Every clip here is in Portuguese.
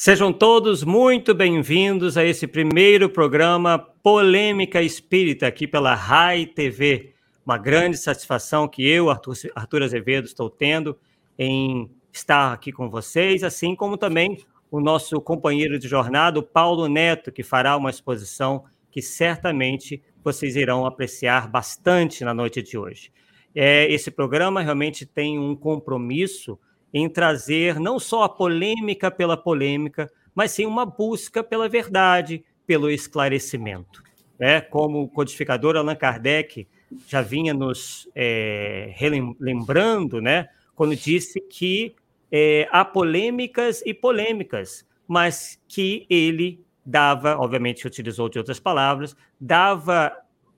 Sejam todos muito bem-vindos a esse primeiro programa Polêmica Espírita aqui pela RAI TV. Uma grande satisfação que eu, Arthur, Arthur Azevedo, estou tendo em estar aqui com vocês, assim como também o nosso companheiro de jornada, Paulo Neto, que fará uma exposição que certamente vocês irão apreciar bastante na noite de hoje. É, esse programa realmente tem um compromisso em trazer não só a polêmica pela polêmica, mas sim uma busca pela verdade, pelo esclarecimento. Né? Como o codificador Allan Kardec já vinha nos é, relembrando, né? quando disse que é, há polêmicas e polêmicas, mas que ele dava, obviamente utilizou de outras palavras, dava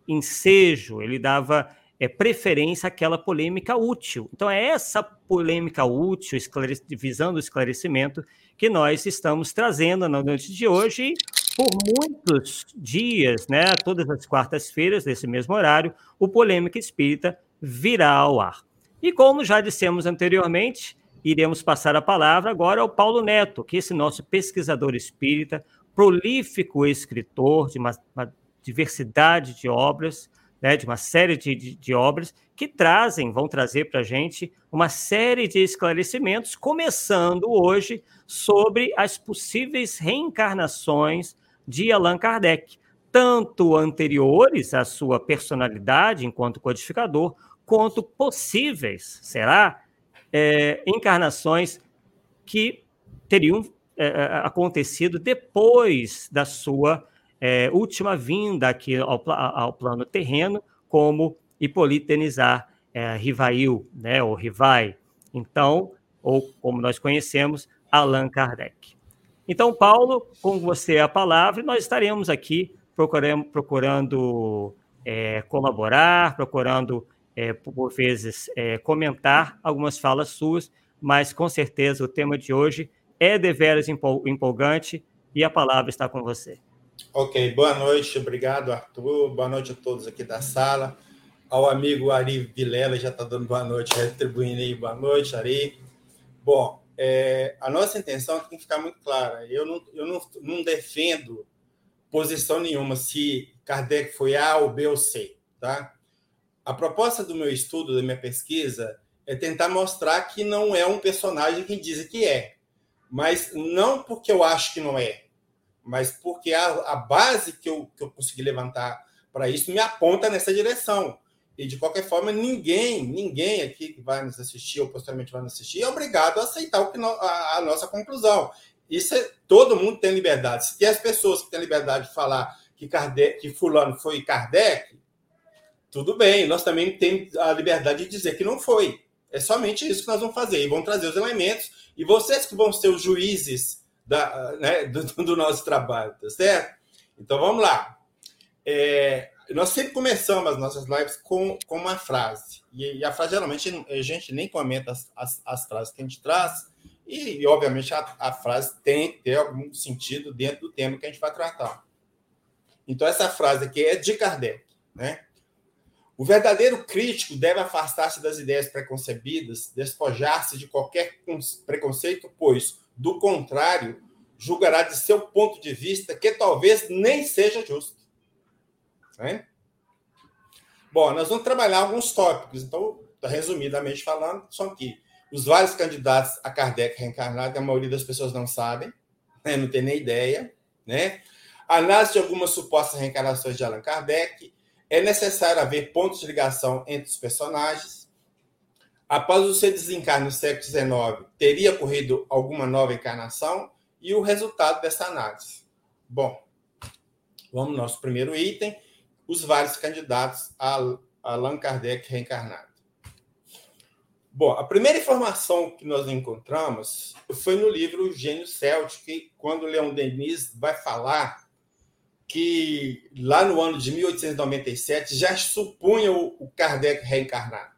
ensejo, ele dava é, preferência àquela polêmica útil. Então, é essa polêmica útil, visando o esclarecimento, que nós estamos trazendo na noite de hoje. Por muitos dias, né, todas as quartas-feiras, nesse mesmo horário, o Polêmica Espírita virá ao ar. E como já dissemos anteriormente, iremos passar a palavra agora ao Paulo Neto, que é esse nosso pesquisador espírita, prolífico escritor de uma, uma diversidade de obras, né, de uma série de, de, de obras que trazem, vão trazer para a gente uma série de esclarecimentos, começando hoje sobre as possíveis reencarnações de Allan Kardec, tanto anteriores à sua personalidade enquanto codificador, quanto possíveis, será, é, encarnações que teriam é, é acontecido depois da sua é, última vinda aqui ao, ao, plano terreno, como Hipólito Denizar é, Rivail, né, ou Rivai, então, ou como nós conhecemos, Allan Kardec. Então, Paulo, com você a palavra, nós estaremos aqui procurando, procurando é, colaborar, procurando, é, por vezes, é, comentar algumas falas suas, mas com certeza o tema de hoje é deveras empolgante e a palavra está com você. Ok, boa noite, obrigado, Arthur. Boa noite a todos aqui da sala. Ao amigo Ari Vilela, já está dando boa noite, retribuindo aí, boa noite, Ari. Bom, é, a nossa intenção tem que ficar muito clara. Eu não, eu não, não defendo posição nenhuma se Kardec foi A ou B ou C, tá? A proposta do meu estudo, da minha pesquisa, é tentar mostrar que não é um personagem que diz que é, mas não porque eu acho que não é, mas porque a, a base que eu, que eu consegui levantar para isso me aponta nessa direção. E, de qualquer forma, ninguém, ninguém aqui que vai nos assistir ou posteriormente vai nos assistir é obrigado a aceitar o que no, a, a, nossa conclusão. Isso é, todo mundo tem liberdade. Se tem as pessoas que têm liberdade de falar que, Kardec, que fulano foi Kardec, tudo bem. Nós também temos a liberdade de dizer que não foi. É somente isso que nós vamos fazer. E vamos trazer os elementos. E vocês que vão ser os juízes da, né, do, do, nosso trabalho, tá certo? Então vamos lá. É, nós sempre começamos as nossas lives com, com uma frase. E, e, a frase, geralmente, a gente nem comenta as, as, as frases que a gente traz, e, e obviamente, a, a, frase tem que ter algum sentido dentro do tema que a gente vai tratar. Então, essa frase aqui é de Kardec, né? O verdadeiro crítico deve afastar-se das ideias preconcebidas, despojar-se de qualquer preconceito, pois do contrário, julgará de seu ponto de vista que talvez nem seja justo. Né? Bom, nós vamos trabalhar alguns tópicos. Então, resumidamente falando, são aqui os vários candidatos a Kardec reencarnado, que a maioria das pessoas não sabem, né? não tem nem ideia. Né? Análise de algumas supostas reencarnações de Allan Kardec. É necessário haver pontos de ligação entre os personagens Após o seu desencarne no século XIX, teria ocorrido alguma nova encarnação? E o resultado dessa análise? Bom, vamos ao nosso primeiro item: os vários candidatos a Allan Kardec reencarnado. Bom, a primeira informação que nós encontramos foi no livro Gênio Céltico, quando Leon Denis vai falar que lá no ano de 1897 já supunha o Kardec reencarnado.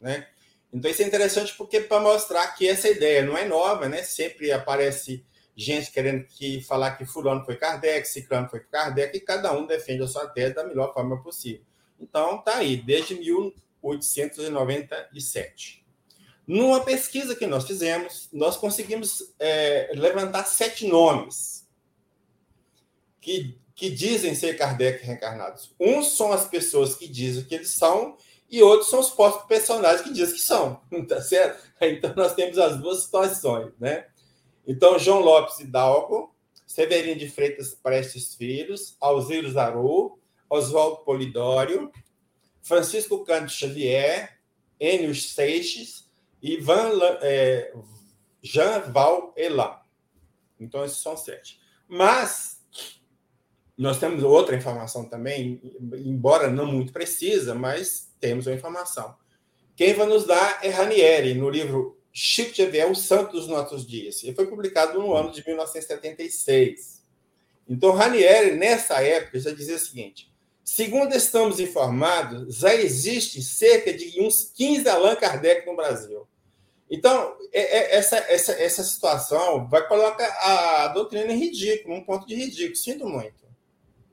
Né? Então isso é interessante porque para mostrar que essa ideia não é nova, né? Sempre aparece gente querendo que falar que fulano foi Kardec, ciclano foi Kardec, e cada um defende a sua tese da melhor forma possível. Então tá aí, desde 1897. Numa pesquisa que nós fizemos, nós conseguimos é, levantar sete nomes que, que dizem ser Kardec reencarnados. Uns são as pessoas que dizem que eles são, e outros são os próprios personagens que dizem que são, tá certo? Então nós temos as duas situações, né? Então, João Lopes Hidalgo, Severino de Freitas Prestes Filhos, Alziro Zarou, Oswaldo Polidório, Francisco Cândido Xavier, Enio Seixas e Van, é, Jean Val Elan. Então, esses são sete. Mas nós temos outra informação também, embora não muito precisa, mas temos uma informação. Quem vai nos dar é Ranieri, no livro Chico Xavier, O Santo dos Nossos Dias. Ele foi publicado no ano de 1976. Então, Ranieri, nessa época, já dizia o seguinte: segundo estamos informados, já existe cerca de uns 15 Allan Kardec no Brasil. Então, é, é, essa, essa, essa situação vai colocar a doutrina em ridículo, um ponto de ridículo. Sinto muito.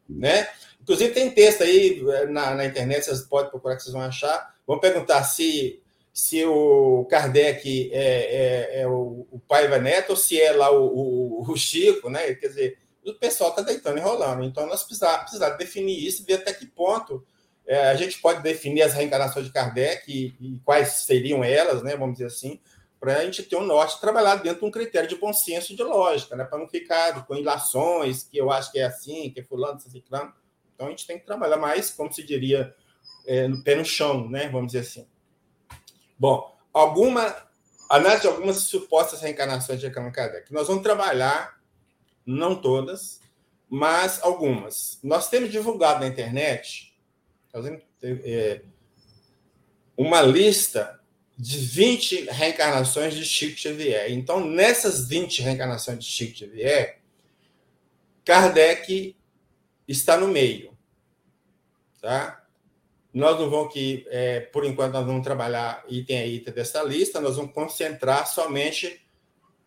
Né? Inclusive, tem texto aí eh, na, na internet, vocês podem procurar que vocês vão achar. Vão perguntar se se o Kardec é, é, é o, o Paiva Neto ou se é lá o, o, o, Chico, né? Quer dizer, o pessoal está deitando e rolando. Então, nós precisamos, precisamos definir isso ver até que ponto é, a gente pode definir as reencarnações de Kardec e, e quais seriam elas, né? Vamos dizer assim, para a gente ter um norte trabalhar dentro de um critério de bom senso e de lógica, né? Para não ficar com ilações, que eu acho que é assim, que é fulano, ciclano. Então, a gente tem que trabalhar mais, como se diria, é, no pé no chão, né? Vamos dizer assim. Bom, alguma análise de algumas supostas reencarnações de Allan Kardec. Nós vamos trabalhar, não todas, mas algumas. Nós temos divulgado na internet é, uma lista de 20 reencarnações de Chico Xavier. Então, nessas 20 reencarnações de Chico Xavier, Kardec está no meio. Tá? Nós não vamos aqui, é, por enquanto, nós vamos trabalhar item a item dessa lista, nós vamos concentrar somente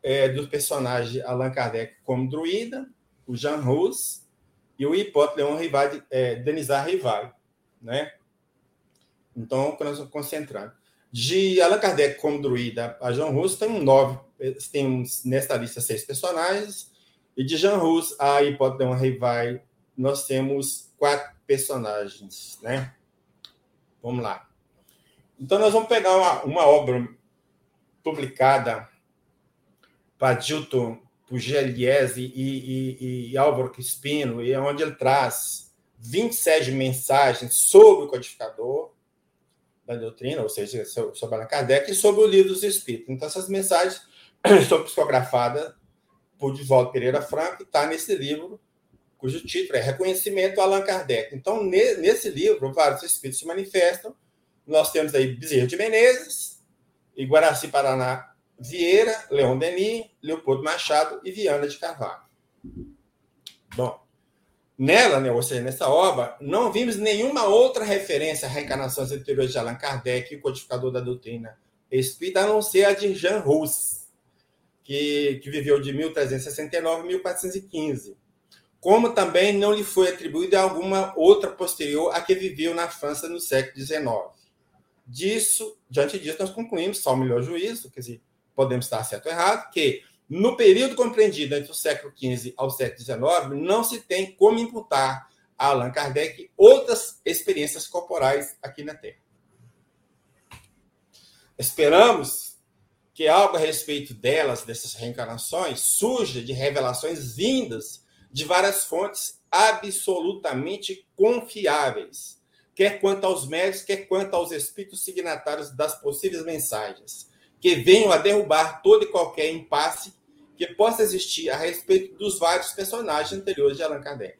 é, dos personagens Allan Kardec como druida, o Jean Rus e o Hipótese Leon Rival, é, Denizar Rival, né? Então, nós vamos concentrando. De Allan Kardec como druida a Jean Rus, tem um nove, temos nesta lista seis personagens, e de Jean Rus a Hipótese Leon Rival, nós temos quatro personagens, né? Vamos lá. Então, nós vamos pegar uma, uma obra publicada para Dilton Pugliese e, e, e Álvaro Crispino, e é onde ele traz 27 mensagens sobre o codificador da doutrina, ou seja, sobre Allan Kardec, e sobre o livro dos Espíritos. Então, essas mensagens são psicografadas por Divaldo Pereira Franco, e está nesse livro cujo título é Reconhecimento Allan Kardec. Então, nesse livro, vários espíritos se manifestam. Nós temos aí Bezerra de Menezes, Iguaraci Paraná Vieira, Leon Denis, Leopoldo Machado e Viana de Carvalho. Bom, nela, né, ou seja, nessa obra, não vimos nenhuma outra referência a reencarnações anteriores de Allan Kardec, o codificador da doutrina espírita, a não ser a de Jean Rus, que, que viveu de 1369 a 1415 como também não lhe foi atribuída alguma outra posterior a que viveu na França no século XIX. Disso, diante disso, nós concluímos, só o melhor juízo, quer dizer, podemos estar certo ou errado, que no período compreendido entre o século XV ao século XIX, não se tem como imputar a Allan Kardec outras experiências corporais aqui na Terra. Esperamos que algo a respeito delas, dessas reencarnações, surja de revelações vindas de várias fontes absolutamente confiáveis, quer quanto aos médicos, quer quanto aos espíritos signatários das possíveis mensagens, que venham a derrubar todo e qualquer impasse que possa existir a respeito dos vários personagens anteriores de Allan Kardec.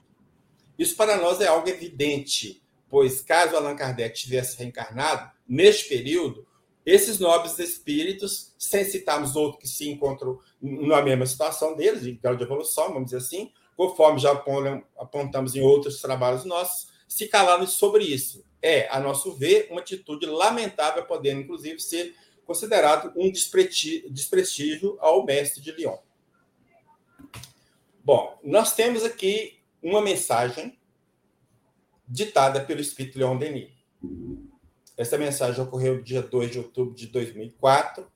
Isso para nós é algo evidente, pois caso Allan Kardec tivesse reencarnado neste período, esses nobres espíritos, sem citarmos outros que se encontram na mesma situação deles, de grau de evolução, vamos dizer assim, conforme já apontamos em outros trabalhos nossos, se calaram sobre isso. É, a nosso ver, uma atitude lamentável, podendo inclusive ser considerado um desprestígio ao mestre de Lyon. Bom, nós temos aqui uma mensagem ditada pelo Espírito Leon Denis. Essa mensagem ocorreu no dia 2 de outubro de 2004,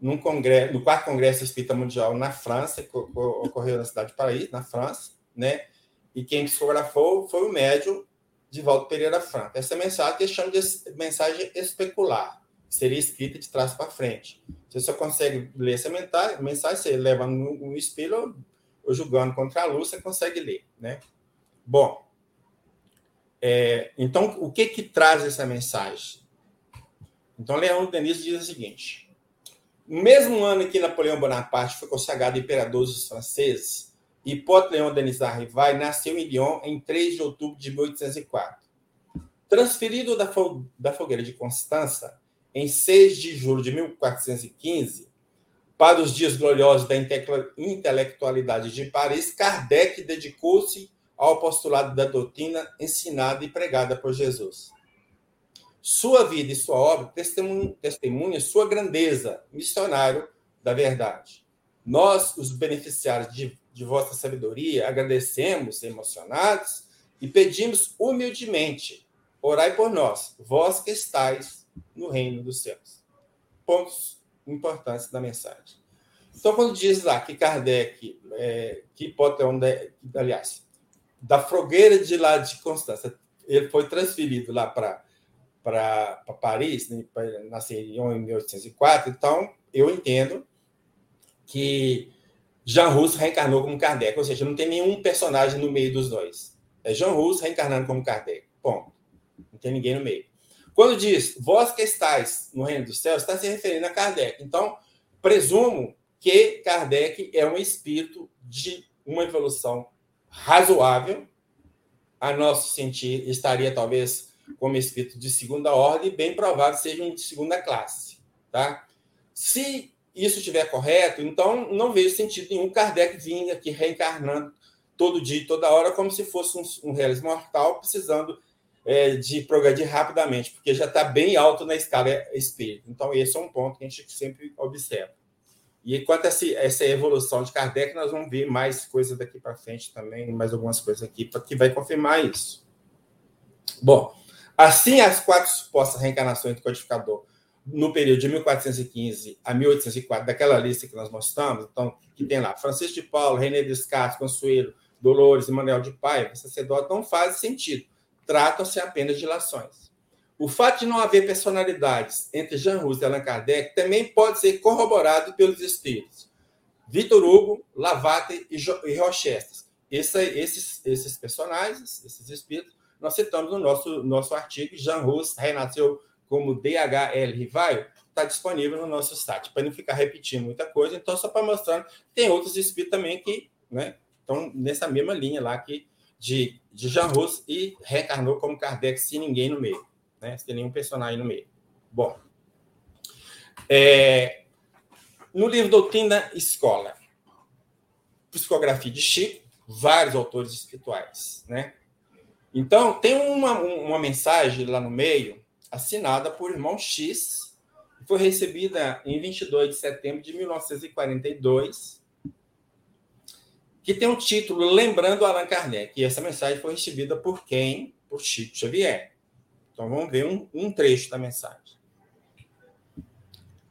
num congresso, no quarto Congresso Espírita Mundial na França, que ocorreu na cidade de Paris, na França, né? E quem psicografou foi o médium de Valdo Pereira Franco. Essa mensagem que chama de mensagem especular, seria escrita de trás para frente. Você só consegue ler essa mensagem, você leva no, espelho ou julgando contra a luz, você consegue ler, né? Bom, é, então, o que que traz essa mensagem? Então, Leão Denis diz o seguinte: no mesmo ano em que Napoleão Bonaparte foi consagrado imperador dos franceses, Hipólito Leão Denis Arrivai nasceu em Lyon em 3 de outubro de 1804. Transferido da, da fogueira de Constança em 6 de julho de 1415, para os dias gloriosos da intelectualidade de Paris, Kardec dedicou-se ao postulado da doutrina ensinada e pregada por Jesus. Sua vida e sua obra testemunham sua grandeza, missionário da verdade. Nós, os beneficiários de, de vossa sabedoria, agradecemos, emocionados, e pedimos humildemente: orai por nós, vós que estáis no reino dos céus. Pontos importantes da mensagem. Então, quando diz lá que Kardec, é, que um, aliás, da fogueira de lá de Constança. Ele foi transferido lá para para Paris, né, nasceu em 1804. Então, eu entendo que Jean Russo reencarnou como Kardec, ou seja, não tem nenhum personagem no meio dos dois. É Jean Russo reencarnando como Kardec. Ponto. Não tem ninguém no meio. Quando diz vós que estáis no reino dos céus, está se referindo a Kardec. Então, presumo que Kardec é um espírito de uma evolução razoável, a nosso sentir, estaria talvez como espírito de segunda ordem, bem provável seja de segunda classe. Tá? Se isso estiver correto, então não vejo sentido nenhum Kardec vir aqui reencarnando todo dia e toda hora, como se fosse um, um realismo mortal precisando é, de progredir rapidamente, porque já está bem alto na escala espírita. Então, esse é um ponto que a gente sempre observa. E quanto a essa evolução de Kardec, nós vamos ver mais coisas daqui para frente também, mais algumas coisas aqui que vai confirmar isso. Bom, assim as quatro supostas reencarnações do codificador no período de 1415 a 1804, daquela lista que nós mostramos, então, que tem lá Francisco de Paulo, René Descartes, Consuelo, Dolores Manuel de Paiva, sacerdote, não faz sentido. Tratam-se apenas de lações. O fato de não haver personalidades entre Jean Rus e Allan Kardec também pode ser corroborado pelos espíritos. Victor Hugo, Lavater e Rochester. Esse, esses, esses personagens, esses espíritos, nós citamos no nosso, nosso artigo. Jean Rus renasceu como DHL Rivaio, está disponível no nosso site, para não ficar repetindo muita coisa. Então, só para mostrar, tem outros espíritos também que né, estão nessa mesma linha lá que de, de Jean Rus e reencarnou como Kardec sem ninguém no meio né? Sem nenhum personagem no meio. Bom, é, no livro Doutrina Escola, Psicografia de Chico, vários autores espirituais, né? Então, tem uma, uma mensagem lá no meio, assinada por irmão X, foi recebida em 22 de setembro de 1942, que tem um título Lembrando Allan Kardec. E essa mensagem foi recebida por quem? Por Chico Xavier. Então vamos ver um, um trecho da mensagem.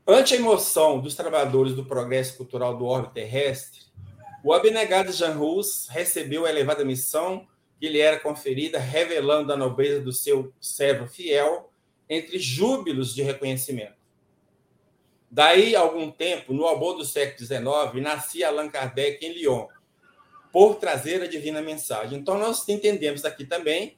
Ante a emoção dos trabalhadores do progresso cultural do orbe terrestre, o abnegado Jean Rus recebeu a elevada missão que lhe era conferida, revelando a nobreza do seu servo fiel entre júbilos de reconhecimento. Daí, algum tempo, no albor do século XIX, nascia Allan Kardec em Lyon, por trazer a divina mensagem. Então, nós entendemos aqui também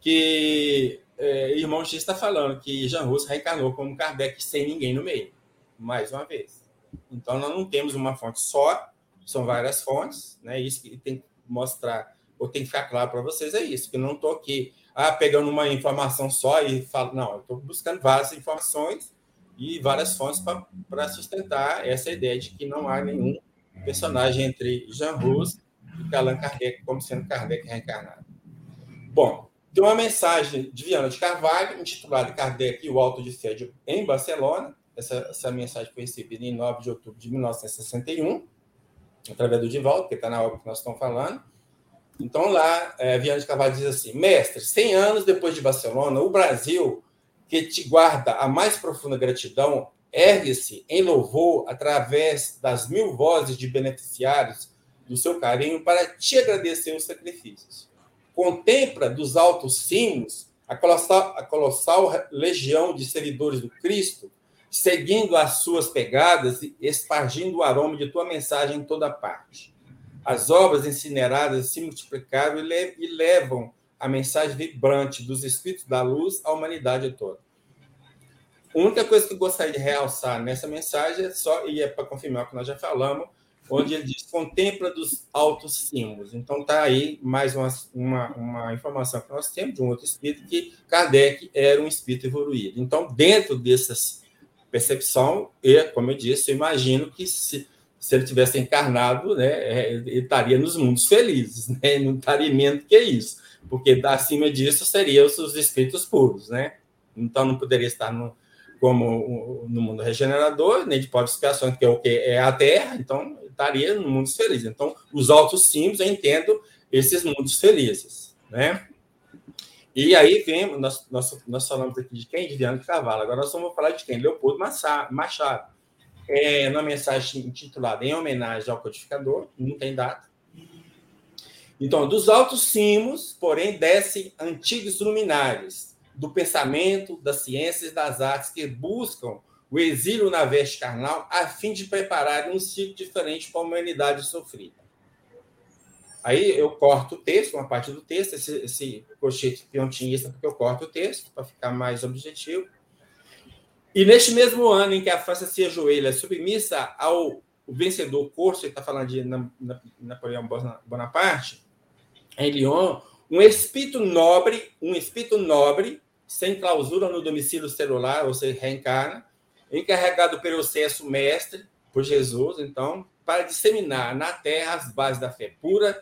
que é, irmão X está falando que Jean Russo reencarnou como Kardec sem ninguém no meio, mais uma vez. Então, nós não temos uma fonte só, são várias fontes, né? Isso que tem que mostrar, ou tem que ficar claro para vocês é isso, que eu não estou aqui ah, pegando uma informação só e falo, não, eu estou buscando várias informações e várias fontes para sustentar essa ideia de que não há nenhum personagem entre Jean Russo e Allan Kardec como sendo Kardec reencarnado. Bom, tem uma mensagem de Viana de Carvalho, intitulada Kardec e o Alto de Fé em Barcelona. Essa, essa mensagem foi recebida em 9 de outubro de 1961, através do Divaldo, que está na obra que nós estamos falando. Então, lá, é, Viana de Carvalho diz assim: Mestre, 100 anos depois de Barcelona, o Brasil que te guarda a mais profunda gratidão, ergue-se em louvor através das mil vozes de beneficiários do seu carinho para te agradecer os sacrifícios. Contempla dos altos cimos a colossal, a colossal legião de seguidores do Cristo, seguindo as suas pegadas e espargindo o aroma de tua mensagem em toda parte. As obras incineradas se multiplicaram e levam a mensagem vibrante dos Espíritos da Luz à humanidade toda. A única coisa que eu gostaria de realçar nessa mensagem é só, e é para confirmar o que nós já falamos, onde ele diz contempla dos altos cimos. Então está aí mais uma, uma, uma, informação que nós temos de um outro espírito que Kardec era um espírito evoluído. Então, dentro dessas percepção, e como eu disse, eu imagino que se, se ele tivesse encarnado, né, é, ele estaria nos mundos felizes, né, não estaria menos que isso porque acima disso seriam os espíritos puros, né? Então não poderia estar no, como no mundo regenerador, nem de pós que é o que é a Terra, então estaria no mundo feliz. Então, os altos símbolos, eu entendo esses mundos felizes, né? E aí vem, nós, nós, nós falamos aqui de quem? De Viana de Carvalho. Agora nós vamos falar de quem? Leopoldo Machado. É, numa mensagem intitulada Em Homenagem ao Codificador, não tem data, então, dos altos cimos, porém, descem antigos luminares do pensamento, das ciências das artes que buscam o exílio na veste carnal a fim de preparar um ciclo diferente para a humanidade sofrida. Aí eu corto o texto, uma parte do texto, esse, esse cochete piontinista, porque eu corto o texto para ficar mais objetivo. E neste mesmo ano em que a França se ajoelha submissa ao vencedor Corso, ele está falando de Napoleão Bonaparte, em Lyon, um espírito nobre, um espírito nobre, sem clausura no domicílio celular, ou seja, reencarna, encarregado pelo senso mestre, por Jesus, então, para disseminar na terra as bases da fé pura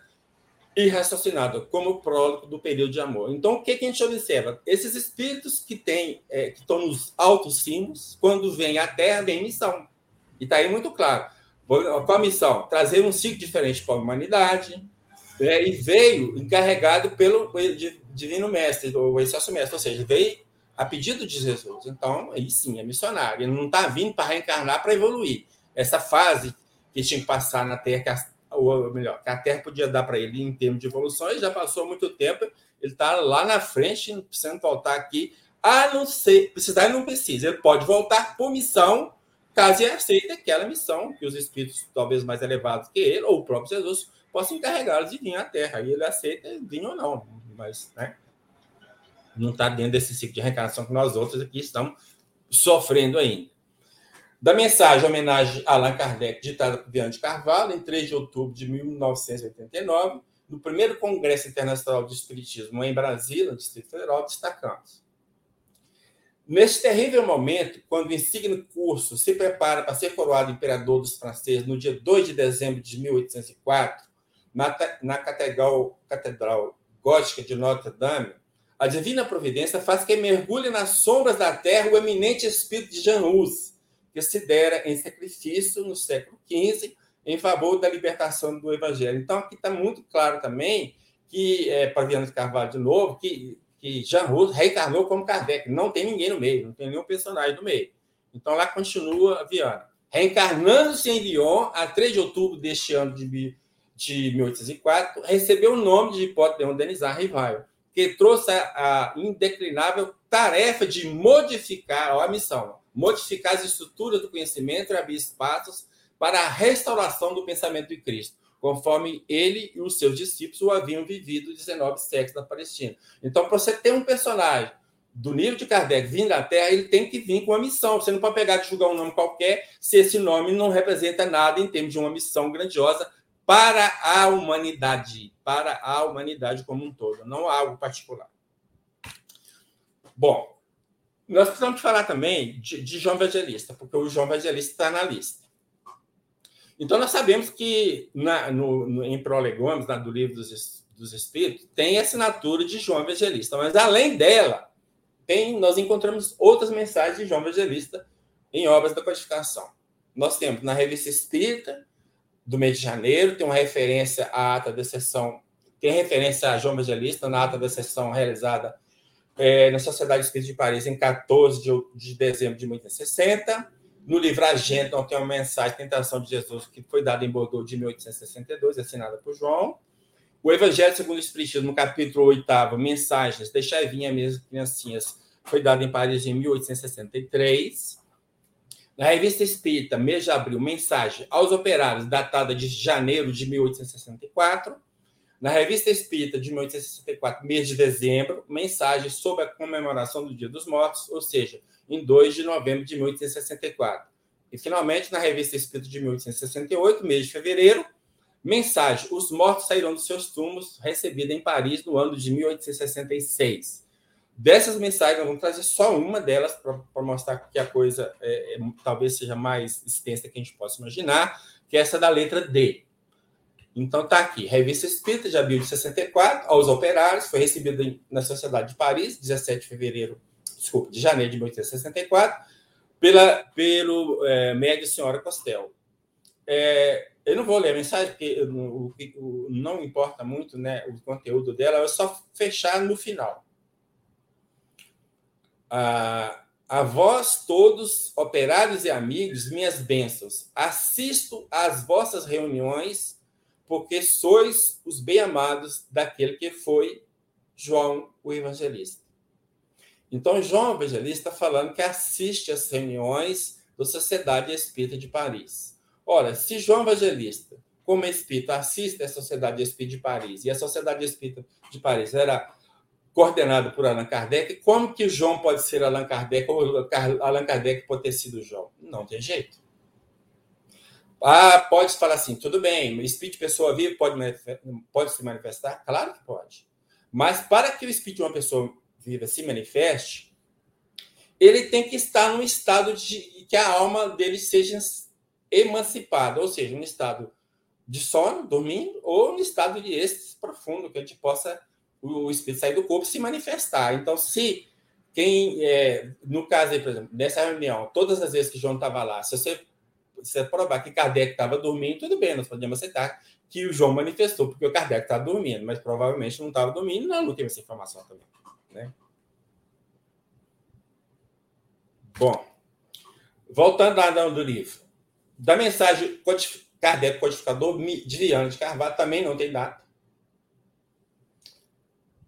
e raciocinada, como prólogo do período de amor. Então, o que, que a gente observa? Esses espíritos que, têm, é, que estão nos altos cimos, quando vêm à terra, vem missão. E está aí muito claro. Qual a missão? Trazer um ciclo diferente para a humanidade, é, e veio encarregado pelo Divino Mestre, o Excelso Mestre, ou seja, veio a pedido de Jesus. Então, aí sim, é missionário. Ele não está vindo para reencarnar para evoluir. Essa fase que tinha que passar na Terra, que a, ou melhor, que a Terra podia dar para ele em termos de evolução, ele já passou muito tempo, ele está lá na frente, não precisando voltar aqui, a não ser, precisar ele não precisa, ele pode voltar por missão, caso ele aceite aquela missão que os espíritos talvez mais elevados que ele, ou o próprio Jesus, posso encarregá-lo de vir à Terra. E ele aceita vir ou não, mas né, não está dentro desse ciclo de reencarnação que nós outros aqui estamos sofrendo ainda. Da mensagem homenagem a Allan Kardec, ditada por Viana Carvalho, em 3 de outubro de 1989, no primeiro Congresso Internacional de Espiritismo em Brasília, no Distrito Federal, destacamos. Neste terrível momento, quando o insigne curso se prepara para ser coroado imperador dos franceses no dia 2 de dezembro de 1804, na, na catedral, catedral gótica de Notre Dame, a divina providência faz que mergulhe nas sombras da terra o eminente espírito de Jean Hus, que se dera em sacrifício no século XV em favor da libertação do evangelho. Então, aqui está muito claro também que, é, Viana de Carvalho de novo, que, que Jean Hus reencarnou como Kardec. Não tem ninguém no meio, não tem nenhum personagem no meio. Então, lá continua Viana. Reencarnando-se em Lyon, a 3 de outubro deste ano de de 1804, recebeu o nome de hipótese modernizar rival, que trouxe a, a indeclinável tarefa de modificar a missão, modificar as estruturas do conhecimento e abrir espaços para a restauração do pensamento de Cristo, conforme ele e os seus discípulos o haviam vivido 19 séculos na Palestina. Então, para você ter um personagem do nível de Kardec vindo da Terra, ele tem que vir com uma missão. Você não pode pegar e julgar um nome qualquer se esse nome não representa nada em termos de uma missão grandiosa para a humanidade, para a humanidade como um todo, não algo particular. Bom, nós precisamos falar também de, de João Evangelista, porque o João Evangelista está na lista. Então, nós sabemos que na, no, no, em Prolegômenos, do livro dos, dos Espíritos, tem a assinatura de João Evangelista, mas além dela, tem, nós encontramos outras mensagens de João Evangelista em obras da codificação. Nós temos na Revista Espírita, do mês de janeiro, tem uma referência à ata da sessão, tem referência a João Evangelista na ata da sessão realizada é, na Sociedade Espírita de Paris em 14 de, de dezembro de 1860. No livro Agenda, tem uma mensagem, Tentação de Jesus, que foi dada em Bordeaux de 1862, assinada por João. O Evangelho segundo o Espiritismo, no capítulo 8, Mensagens, Deixai vir minhas criancinhas, foi dado em Paris em 1863. Na revista Espírita, mês de abril, Mensagem aos Operários, datada de janeiro de 1864. Na revista Espírita, de 1864, mês de dezembro, Mensagem sobre a comemoração do Dia dos Mortos, ou seja, em 2 de novembro de 1864. E, finalmente, na revista Espírita de 1868, mês de fevereiro, Mensagem: Os mortos sairão dos seus túmulos, recebida em Paris no ano de 1866. Dessas mensagens, nós vamos trazer só uma delas para mostrar que a coisa é, é, talvez seja mais extensa que a gente possa imaginar, que é essa da letra D. Então tá aqui, Revista Espírita de abril de 64, aos operários, foi recebida na Sociedade de Paris, 17 de fevereiro, desculpa, de janeiro de 1864, pela, pelo é, médio senhora Costel. É, eu não vou ler a mensagem, porque o, não importa muito né, o conteúdo dela, é só fechar no final. A vós todos, operários e amigos, minhas bênçãos. Assisto às vossas reuniões, porque sois os bem-amados daquele que foi João o Evangelista. Então, João Evangelista está falando que assiste às reuniões da Sociedade Espírita de Paris. Ora, se João Evangelista, como espírita, assiste à Sociedade Espírita de Paris, e a Sociedade Espírita de Paris era coordenada por Allan Kardec, como que João pode ser Allan Kardec ou Allan Kardec pode ter sido João? Não tem jeito. Ah, pode falar assim, tudo bem, espírito de pessoa viva pode, pode se manifestar? Claro que pode. Mas para que o espírito de uma pessoa viva se manifeste, ele tem que estar num estado de que a alma dele seja emancipado, ou seja, um estado de sono, dormindo, ou um estado de êxtase profundo, que a gente possa, o, espírito sair do corpo e se manifestar. Então, se quem, é, no caso aí, por exemplo, nessa reunião, todas as vezes que João estava lá, se você, você provar que Kardec estava dormindo, tudo bem, nós podemos aceitar que o João manifestou, porque o Kardec estava dormindo, mas provavelmente não estava dormindo, não, não teve essa informação também. Né? Bom, voltando lá do livro. Da mensagem Kardec, codificador de Viana de Carvalho, também não tem data.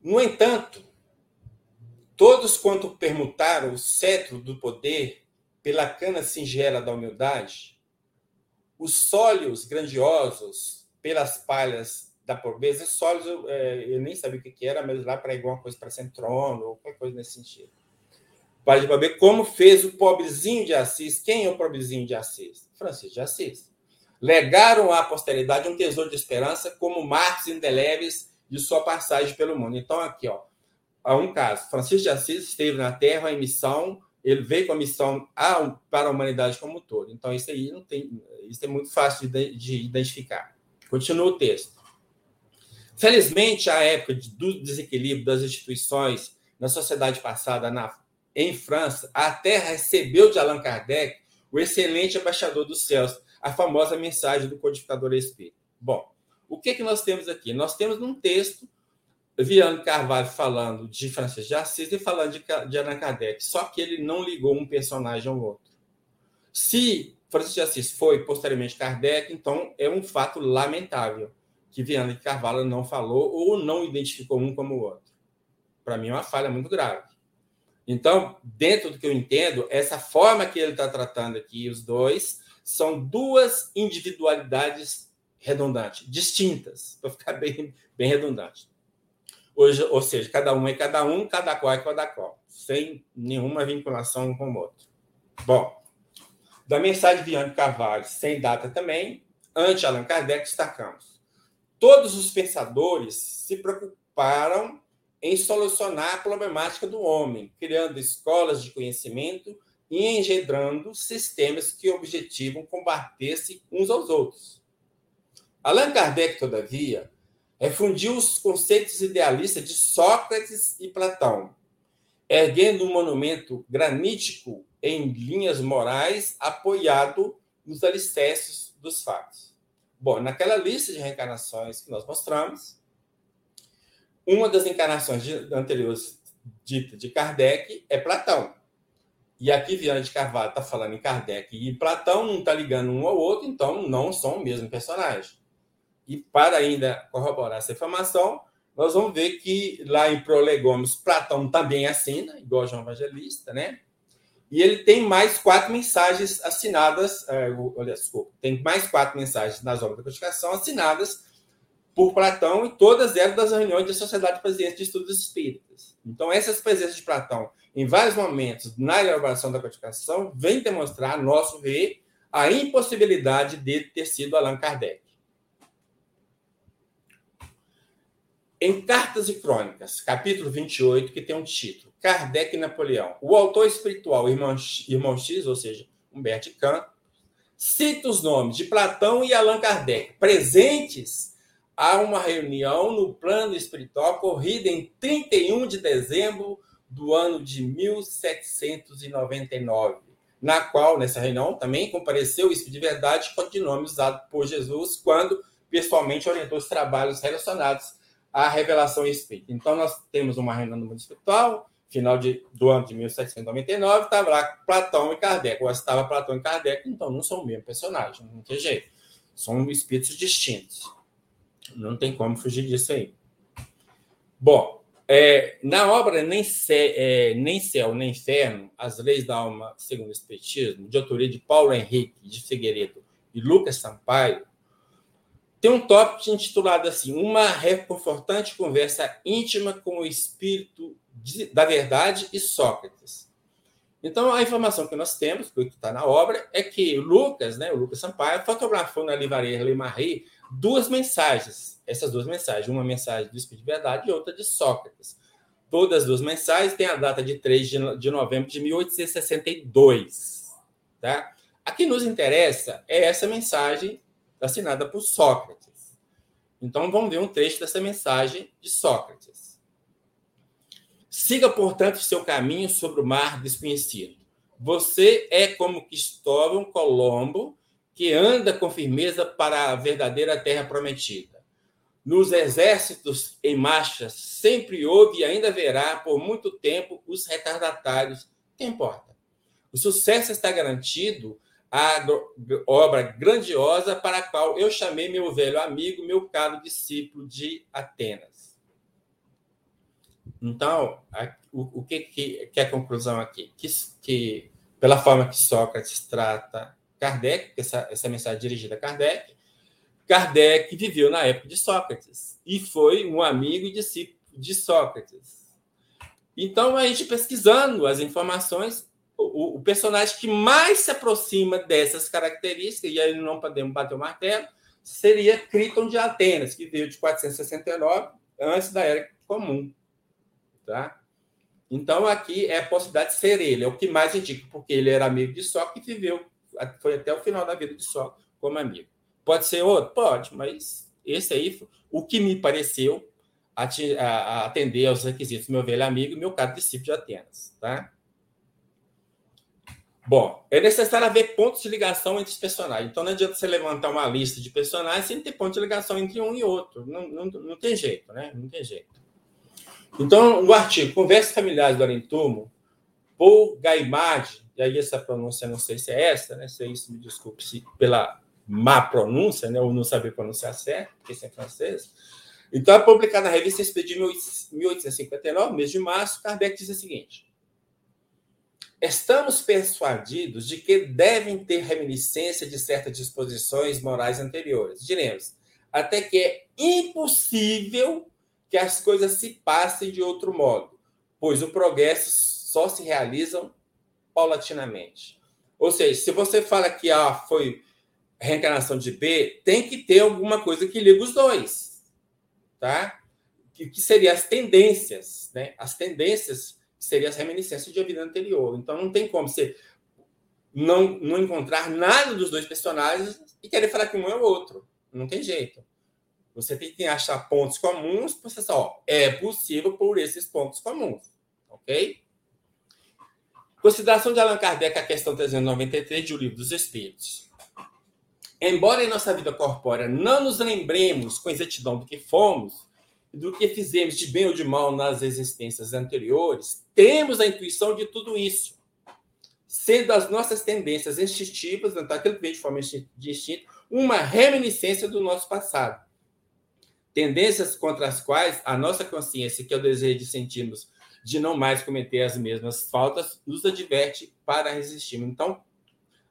No entanto, todos quanto permutaram o cetro do poder pela cana singela da humildade, os sólios grandiosos pelas palhas da pobreza, sólios eu, é, eu nem sabia o que, era, mas lá para alguma coisa para ser trono, ou qualquer coisa nesse sentido para ver como fez o pobrezinho de Assis. Quem é o pobrezinho de Assis? Francisco de Assis. Legaram à posteridade um tesouro de esperança como marcos indeléveis de sua passagem pelo mundo. Então, aqui, ó, há um caso. Francisco de Assis esteve na Terra em missão, ele veio com a missão para a humanidade como um todo. Então, isso aí não tem, isso é muito fácil de, de identificar. Continua o texto. Felizmente, a época do desequilíbrio das instituições na sociedade passada, na em França, a Terra recebeu de Allan Kardec o excelente embaixador dos céus, a famosa mensagem do codificador espírito. Bom, o que, que nós temos aqui? Nós temos um texto, Viano Carvalho falando de Francisco de Assis e falando de, de Allan Kardec, só que ele não ligou um personagem ao outro. Se Francisco de Assis foi posteriormente Kardec, então é um fato lamentável que Viana de Carvalho não falou ou não identificou um como o outro. Para mim é uma falha muito grave. Então, dentro do que eu entendo, essa forma que ele está tratando aqui, os dois, são duas individualidades redundantes, distintas, para ficar bem, bem redundante. Hoje, ou seja, cada um é cada um, cada qual é cada qual, sem nenhuma vinculação um com o outro. Bom, da mensagem de Ian Carvalho, sem data também, ante Allan Kardec, destacamos. Todos os pensadores se preocuparam em solucionar a problemática do homem, criando escolas de conhecimento e engendrando sistemas que objetivam combater-se uns aos outros. Allan Kardec, todavia, refundiu os conceitos idealistas de Sócrates e Platão, erguendo um monumento granítico em linhas morais apoiado nos alicerces dos fatos. Bom, naquela lista de reencarnações que nós mostramos, uma das encarnações anteriores dita de Kardec é Platão. E aqui Viana de Carvalho está falando em Kardec e Platão, não está ligando um ao outro, então não são o mesmo personagem. E para ainda corroborar essa informação, nós vamos ver que lá em Prolegômenos, Platão também assina, igual João Evangelista, né? E ele tem mais quatro mensagens assinadas, é, olha, desculpa, tem mais quatro mensagens nas obras da codificação assinadas por Platão e todas elas das reuniões da Sociedade Presidente de Estudos Espíritas. Então, essas presenças de Platão, em vários momentos na elaboração da codificação, vem demonstrar, nosso ver, a impossibilidade de ter sido Allan Kardec. Em Cartas e Crônicas, capítulo 28, que tem um título, Kardec e Napoleão, o autor espiritual Irmão, Irmão X, ou seja, Humberto Campos, cita os nomes de Platão e Allan Kardec, presentes a uma reunião no plano espiritual ocorrida em 31 de dezembro do ano de 1799, na qual, nessa reunião, também compareceu o Espírito de Verdade, codinome usado por Jesus quando pessoalmente orientou os trabalhos relacionados a revelação espírita. Então, nós temos uma reunião no mundo espiritual, final de, do ano de 1799, estava lá Platão e Kardec. Ou estava Platão e Kardec, então não são o mesmo personagem, não tem jeito. São espíritos distintos. Não tem como fugir disso aí. Bom, é, na obra nem, Cé, é, nem Céu, nem Inferno, As Leis da Alma segundo o Espiritismo, de autoria de Paulo Henrique de Figueiredo e Lucas Sampaio, tem um tópico intitulado assim: Uma reconfortante conversa íntima com o espírito de, da verdade e Sócrates. Então, a informação que nós temos, que está na obra, é que Lucas, né, o Lucas Sampaio, fotografou na livraria Le Marie duas mensagens. Essas duas mensagens, uma mensagem do Espírito de Verdade e outra de Sócrates. Todas as duas mensagens têm a data de 3 de novembro de 1862. Tá? A que nos interessa é essa mensagem assinada por Sócrates. Então, vamos ver um trecho dessa mensagem de Sócrates. Siga, portanto, seu caminho sobre o mar desconhecido. Você é como Cristóvão Colombo, que anda com firmeza para a verdadeira terra prometida. Nos exércitos em marcha sempre houve e ainda haverá por muito tempo os retardatários. Que importa? O sucesso está garantido a obra grandiosa para a qual eu chamei meu velho amigo, meu caro discípulo de Atenas. Então, o, que, que, que é a conclusão aqui? Que, que, pela forma que Sócrates trata Kardec, essa, essa mensagem dirigida a Kardec, Kardec viveu na época de Sócrates e foi um amigo e discípulo de Sócrates. Então, a gente pesquisando as informações, o, o, personagem que mais se aproxima dessas características, e aí não podemos bater o martelo, seria Criton de Atenas, que veio de 469 antes da Era Comum. Tá? Então, aqui é a possibilidade de ser ele, é o que mais indica, porque ele era amigo de Sócrates e viveu, foi até o final da vida de Sócrates como amigo. Pode ser outro? Pode, mas esse aí, o que me pareceu atender aos requisitos do meu velho amigo e meu caro discípulo de Atenas. Tá? Bom, é necessário haver pontos de ligação entre os personagens. Então não adianta você levantar uma lista de personagens sem ter ponto de ligação entre um e outro. Não, não, não tem jeito, né? Não tem jeito. Então, o artigo Conversas Familiares do Arentumo, Paul Gaimard, e aí essa pronúncia não sei se é essa, né? Se é isso, me desculpe se pela má pronúncia, né? Ou não saber pronunciar certo, porque isso é francês. Então, é publicado na revista Expedi de 1859, mês de março, Kardec diz o seguinte: Estamos persuadidos de que devem ter reminiscência de certas disposições morais anteriores. Diremos, até que é impossível que as coisas se passem de outro modo, pois o progresso só se realiza paulatinamente. Ou seja, se você fala que A foi reencarnação de B, tem que ter alguma coisa que liga os dois, tá? Que, que seria as tendências, né? As tendências seria as reminiscências de uma vida anterior. Então não tem como você não, não encontrar nada dos dois personagens e querer falar que um é o outro. Não tem jeito. Você tem que achar pontos comuns você só. É possível por esses pontos comuns. Ok? Consideração de Allan Kardec, a questão 393 de O Livro dos Espíritos. Embora em nossa vida corpórea não nos lembremos com exatidão do que fomos, do que fizemos de bem ou de mal nas existências anteriores, temos a intuição de tudo isso. Sendo as nossas tendências instintivas, não aquilo que vem de forma de instinto, uma reminiscência do nosso passado. Tendências contra as quais a nossa consciência, que é o desejo de sentirmos de não mais cometer as mesmas faltas, nos adverte para resistirmos. Então,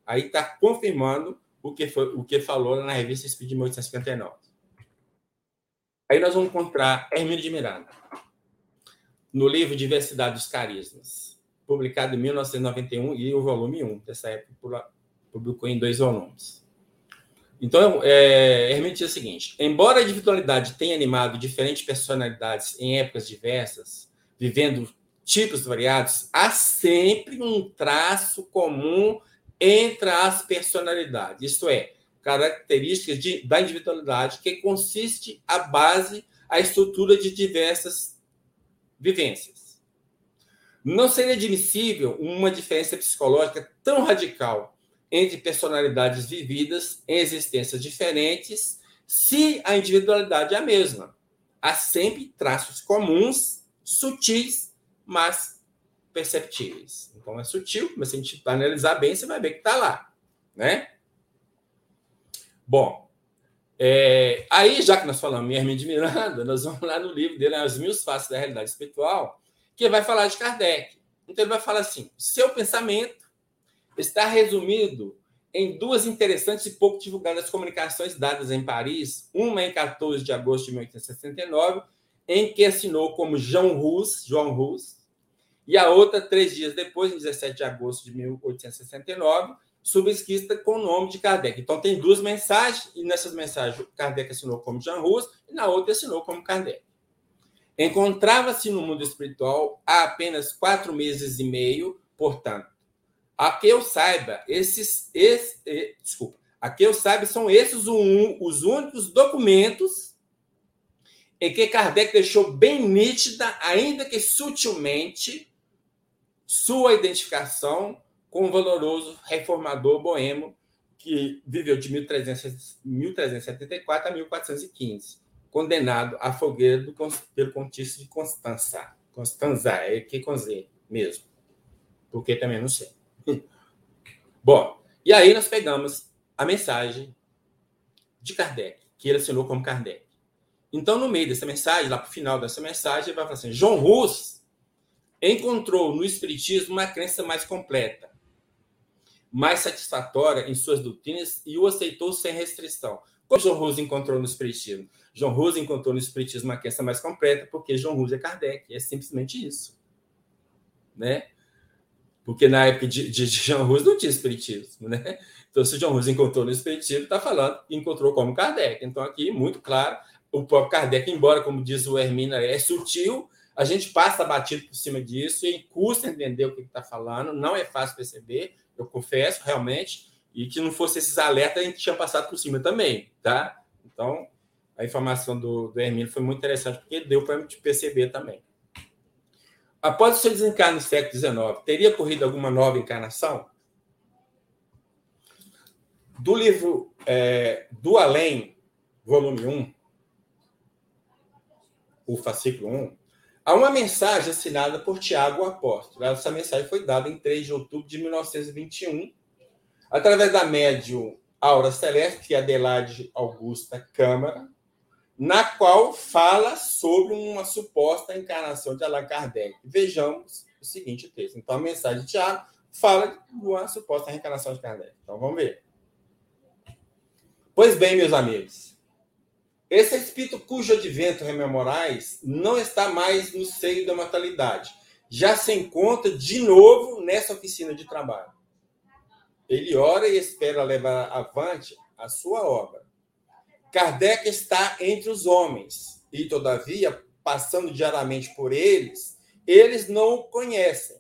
aí está confirmando o que, foi, o que falou na revista Speed de 1859. Aí nós vamos encontrar Hermínio de Miranda, no livro Diversidade dos Carismas, publicado em 1991 e o volume 1 dessa época publicou em dois volumes. Então, é, Hermínio diz o seguinte: embora a individualidade tenha animado diferentes personalidades em épocas diversas, vivendo tipos variados, há sempre um traço comum entre as personalidades, isto é, características de, da individualidade, que consiste a base, a estrutura de diversas vivências. Não seria admissível uma diferença psicológica tão radical entre personalidades vividas em existências diferentes se a individualidade é a mesma. Há sempre traços comuns, sutis, mas perceptíveis. Então é sutil, mas se a gente analisar bem, você vai ver que está lá, né? Bom, é, aí, já que nós falamos em Hermínio de Miranda, nós vamos lá no livro dele, As Mil Faces da Realidade Espiritual, que vai falar de Kardec. Então, ele vai falar assim: seu pensamento está resumido em duas interessantes e pouco divulgadas comunicações dadas em Paris, uma em 14 de agosto de 1869, em que assinou como João Rus, João Rus, e a outra três dias depois, em 17 de agosto de 1869, subscrita com o nome de Kardec. Então, tem duas mensagens, e nessas mensagens, Kardec assinou como Jean Rus, e na outra assinou como Kardec. Encontrava-se no mundo espiritual há apenas quatro meses e meio, portanto. A que eu saiba, esses. Esse, desculpa. A que eu saiba, são esses os únicos documentos em que Kardec deixou bem nítida, ainda que sutilmente, sua identificação com o valoroso reformador boemo que viveu de 1374 a 1415, condenado à fogueira do, pelo Contício de Constança. Constanza, é que com Z mesmo, porque também não sei. Bom, e aí nós pegamos a mensagem de Kardec, que ele assinou como Kardec. Então, no meio dessa mensagem, lá para o final dessa mensagem, ele vai falar assim: João Rus encontrou no Espiritismo uma crença mais completa, mais satisfatória em suas doutrinas e o aceitou sem restrição. Como João Rose encontrou no Espiritismo? João Rose encontrou no Espiritismo uma questão mais completa, porque João Rose é Kardec, é simplesmente isso. Né? Porque na época de, de, de não tinha Espiritismo. Né? Então, se João Rose encontrou no Espiritismo, está falando que encontrou como Kardec. Então, aqui, muito claro, o próprio Kardec, embora, como diz o Hermina, é sutil, a gente passa batido por cima disso e custa entender o que está falando, não é fácil perceber, eu confesso, realmente, e que não fosse esses alertas, a gente tinha passado por cima também, tá? Então, a informação do, do foi muito interessante, porque deu para gente perceber também. Após o seu desencarne no século XIX, teria ocorrido alguma nova encarnação? Do livro é, Do Além, volume 1, o fascículo 1, Há uma mensagem assinada por Tiago Apóstolo. Essa mensagem foi dada em 3 de outubro de 1921, através da médium Aura Celeste e Adelaide Augusta Câmara, na qual fala sobre uma suposta encarnação de Allan Kardec. Vejamos o seguinte texto. Então, a mensagem de Tiago fala de uma suposta reencarnação de Kardec. Então, vamos ver. Pois bem, meus amigos, esse espírito cujo advento rememorais não está mais no seio da mortalidade. Já se encontra de novo nessa oficina de trabalho. Ele ora e espera levar avante a sua obra. Kardec está entre os homens e, todavia, passando diariamente por eles, eles não o conhecem,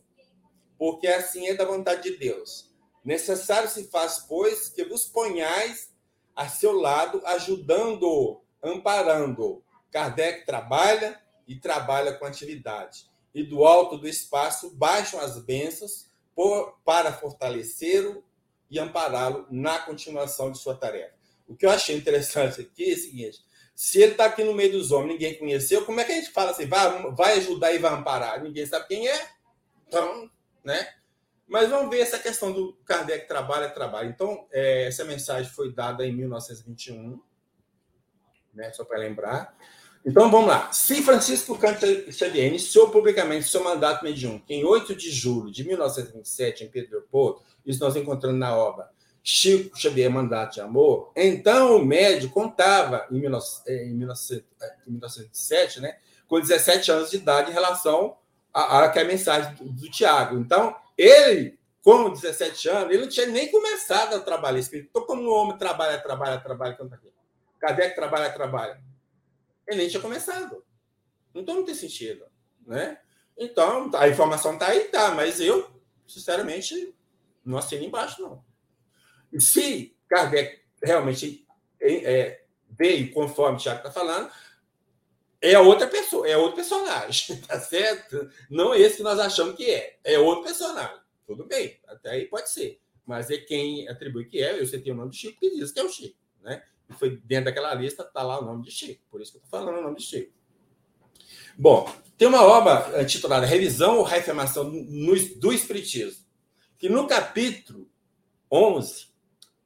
porque assim é da vontade de Deus. Necessário se faz, pois, que vos ponhais a seu lado, ajudando-o amparando. Kardec trabalha e trabalha com atividade. E do alto do espaço baixam as bênçãos por, para fortalecê-lo e ampará-lo na continuação de sua tarefa. O que eu achei interessante aqui é o seguinte: Se ele está aqui no meio dos homens, ninguém conheceu, como é que a gente fala assim, vai, vai ajudar e vai amparar? Ninguém sabe quem é. Então, né? Mas vamos ver essa questão do Kardec trabalha, trabalha. Então, é, essa mensagem foi dada em 1921, né? Só para lembrar. Então, vamos lá. Se Francisco Xavier iniciou publicamente seu mandato mediúnico em 8 de julho de 1927, em Pedro Leopoldo, isso nós encontramos na obra Chico Xavier Mandato de Amor, então o médio contava, em, 19, em 1907, né, com 17 anos de idade em relação a, a, a mensagem do, do Tiago. Então, ele, com 17 anos, ele não tinha nem começado a trabalhar espírito. Então, como um homem trabalha, trabalha, trabalha, canta aqui. Que trabalha, trabalha? Ele nem tinha começado. Então não tem sentido, né? Então, a informação está aí, tá, mas eu, sinceramente, não assino embaixo, não. E se Kardec realmente é, veio conforme o Tiago está falando, é outra pessoa, é outro personagem, tá certo? Não esse que nós achamos que é, é outro personagem. Tudo bem, até aí pode ser. Mas é quem atribui que é, eu sei que o nome de Chico, que diz que é o Chico, né? Foi dentro daquela lista, está lá o nome de Chico. Por isso que eu estou falando o nome de Chico. Bom, tem uma obra intitulada Revisão ou Reafirmação do Espiritismo, que no capítulo 11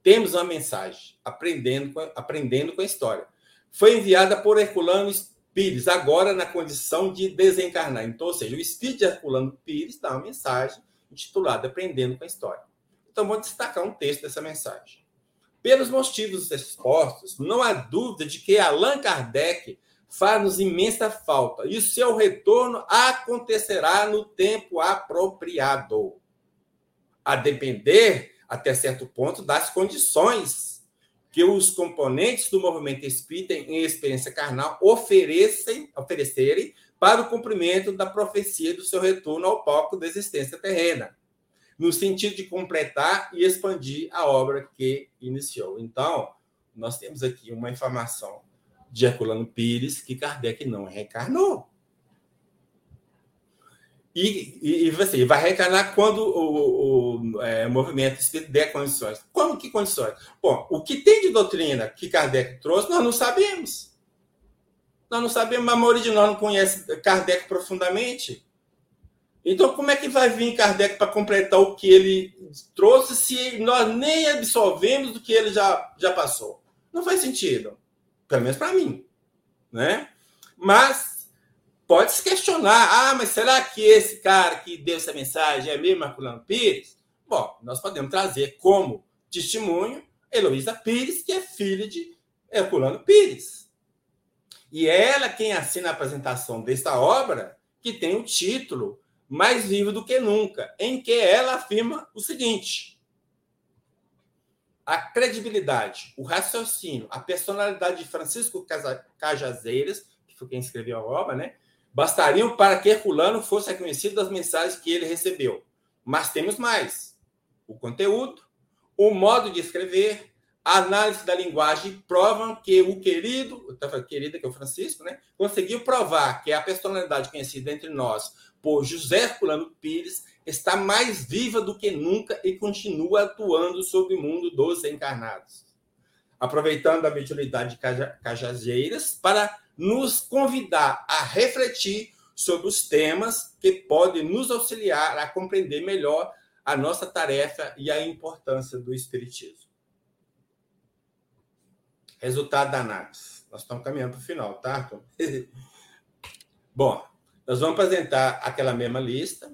temos uma mensagem, aprendendo com, aprendendo com a história. Foi enviada por Herculano Pires, agora na condição de desencarnar. Então, ou seja, o espírito de Herculano Pires dá uma mensagem intitulada Aprendendo com a História. Então, vou destacar um texto dessa mensagem. Pelos motivos expostos, não há dúvida de que Allan Kardec faz-nos imensa falta e o seu retorno acontecerá no tempo apropriado, a depender, até certo ponto, das condições que os componentes do movimento espírita em experiência carnal oferecem, oferecerem para o cumprimento da profecia do seu retorno ao palco da existência terrena no sentido de completar e expandir a obra que iniciou. Então, nós temos aqui uma informação de Herculano Pires que Kardec não reencarnou. E, e, e você vai reencarnar quando o, o é, movimento espírita der condições. Como que condições? Bom, o que tem de doutrina que Kardec trouxe, nós não sabemos. Nós não sabemos, a maioria de nós não conhece Kardec profundamente. Então, como é que vai vir Kardec para completar o que ele trouxe se nós nem absorvemos do que ele já, já passou? Não faz sentido. Pelo menos para mim. Né? Mas pode se questionar: ah, mas será que esse cara que deu essa mensagem é mesmo Herculano Pires? Bom, nós podemos trazer como testemunho Heloísa Pires, que é filha de Herculano Pires. E é ela quem assina a apresentação desta obra, que tem o título mais vivo do que nunca, em que ela afirma o seguinte: a credibilidade, o raciocínio, a personalidade de Francisco Cajazeiras, que foi quem escreveu a obra, né, bastariam para que Herculano fosse reconhecido das mensagens que ele recebeu. Mas temos mais: o conteúdo, o modo de escrever, a análise da linguagem provam que o querido, querida que é o Francisco, né, conseguiu provar que a personalidade conhecida entre nós por José Herculano Pires está mais viva do que nunca e continua atuando sobre o mundo dos encarnados. Aproveitando a mediunidade de Cajazeiras para nos convidar a refletir sobre os temas que podem nos auxiliar a compreender melhor a nossa tarefa e a importância do Espiritismo. Resultado da análise. Nós estamos caminhando para o final, tá? Bom, nós vamos apresentar aquela mesma lista.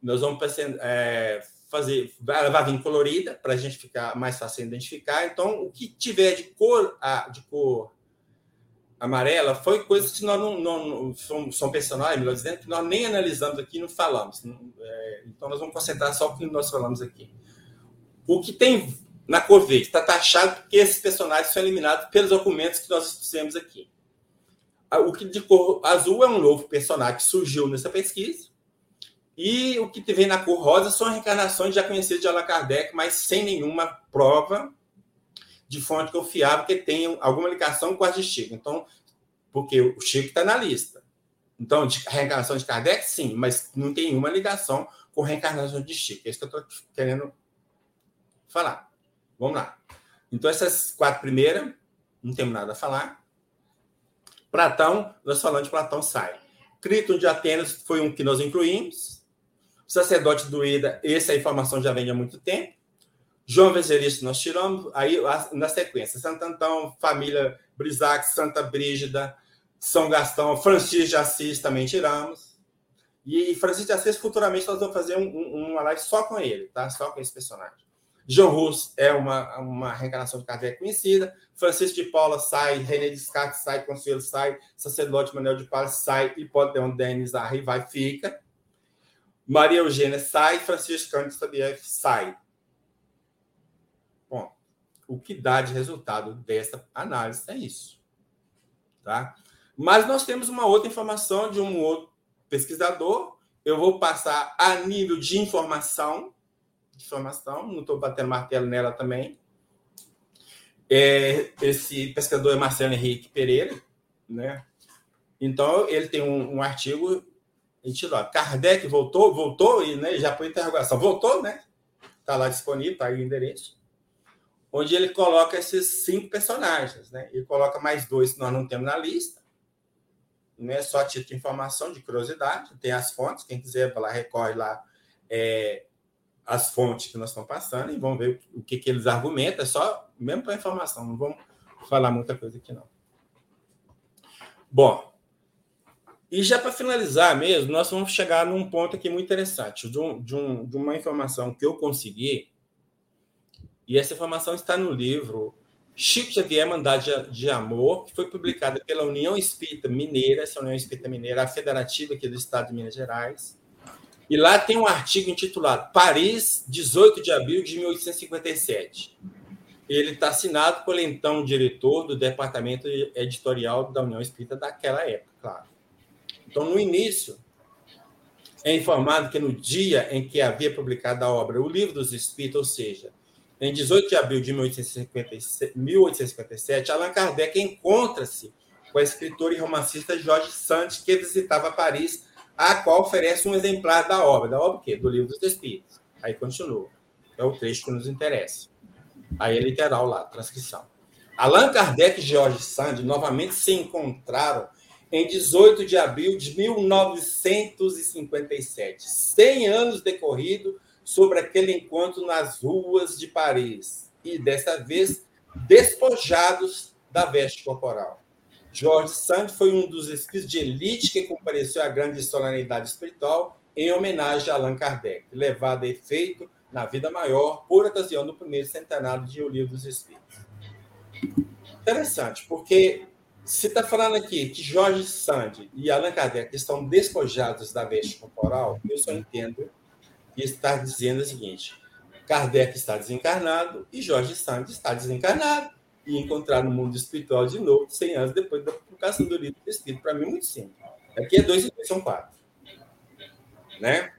Nós vamos é, fazer, ela vai vir colorida para a gente ficar mais fácil de identificar. Então, o que tiver de cor, de cor amarela foi coisas que nós não, não, não são, são personagens, melhor dizendo, que nós nem analisamos aqui, não falamos. É, então, nós vamos concentrar só o que nós falamos aqui. O que tem na cor verde está taxado porque esses personagens são eliminados pelos documentos que nós fizemos aqui. O que de cor azul é um novo personagem que surgiu nessa pesquisa. E o que vem na cor rosa são reencarnações já conhecidas de Allan Kardec, mas sem nenhuma prova de fonte confiável que tenha alguma ligação com a de Chico. Então, porque o Chico está na lista. Então, de reencarnação de Kardec, sim, mas não tem nenhuma ligação com reencarnação de Chico. É isso que eu estou querendo falar. Vamos lá. Então, essas quatro primeiras, não temos nada a falar. Platão, nós falamos de Platão, sai. Críton de Atenas foi um que nós incluímos. Sacerdote do Ida, essa informação já vem há muito tempo. João Evangelista nós tiramos, aí na sequência, Santo Antão, família Brisac, Santa Brígida, São Gastão, Francisco de Assis também tiramos. E Francisco de Assis, futuramente, nós vamos fazer um, um, uma live só com ele, tá? Só com esse personagem. João Russo é uma, uma reencarnação de Kardec conhecida. Francisco de Paula sai, René Descartes sai, Conselho sai, Sacerdote Manuel de Paula sai, Hipóteon Denis Arri vai, fica. Maria Eugênia sai, Francisco Cândido Sabiev sai. Bom, o que dá de resultado dessa análise é isso. Tá? Mas nós temos uma outra informação de um outro pesquisador. Eu vou passar a nível de informação. Informação, não estou batendo martelo nela também. É, esse pesquisador é Marcelo Henrique Pereira, né? Então, ele tem um, um artigo intitulado Kardec voltou, voltou, e né, já foi interrogação. Voltou, né? Está lá disponível, está aí o endereço onde ele coloca esses cinco personagens, né? E coloca mais dois que nós não temos na lista, né? Só título de informação, de curiosidade. Tem as fontes, quem quiser lá recorre lá é, as fontes que nós estamos passando e vamos ver o que, que eles argumentam. É só mesmo para informação, não vamos falar muita coisa aqui não. Bom, e já para finalizar mesmo, nós vamos chegar num ponto aqui muito interessante, de, um, de, um, de uma informação que eu consegui e essa informação está no livro Chico Xavier Mandade de Amor, que foi publicada pela União Espírita Mineira, essa União Espírita Mineira, a federativa aqui do estado de Minas Gerais. E lá tem um artigo intitulado Paris, 18 de abril de 1857. Ele está assinado pelo então diretor do departamento editorial da União Espírita daquela época, claro. Então, no início, é informado que no dia em que havia publicado a obra O Livro dos Espíritos, ou seja, em 18 de abril de 1857, Allan Kardec encontra-se com a escritora e romancista Jorge Santos, que visitava Paris, a qual oferece um exemplar da obra. Da obra o quê? Do Livro dos Espíritos. Aí continua. É o trecho que nos interessa. Aí é literal lá, transcrição. Allan Kardec e George Sand novamente se encontraram em 18 de abril de 1957, 100 anos decorrido sobre aquele encontro nas ruas de Paris e, dessa vez, despojados da veste corporal. George Sand foi um dos espíritos de elite que compareceu à grande solenidade espiritual em homenagem a Allan Kardec, levado a efeito na vida maior por ocasião do primeiro centenário de O Livro dos Espíritos. Interessante, porque se está falando aqui que Jorge Sand e Allan Kardec estão despojados da veste corporal, eu só entendo e está dizendo o seguinte: Kardec está desencarnado e Jorge Santos está desencarnado e encontrar no mundo espiritual de novo 100 anos depois da publicação do livro escrito. Para mim, muito simples. Aqui é dois e dois são quatro. Né?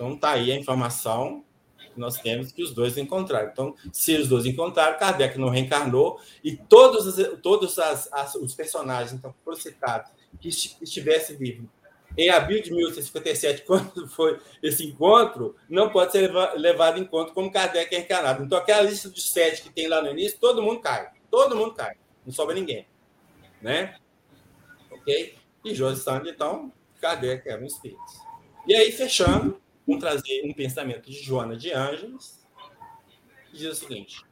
Então, está aí a informação que nós temos que os dois encontraram. Então, se os dois encontraram, Kardec não reencarnou e todos, todos as, as, os personagens então, foram citados que estivessem vivos em abril de 1857, quando foi esse encontro, não pode ser levado em conta como Kardec é encarnado. Então, aquela lista de sete que tem lá no início, todo mundo cai. Todo mundo cai. Não sobra ninguém. Né? Ok? E José Sand, então, Kardec era um espírito. E aí, fechando, vamos trazer um pensamento de Joana de Ângeles, que diz o seguinte: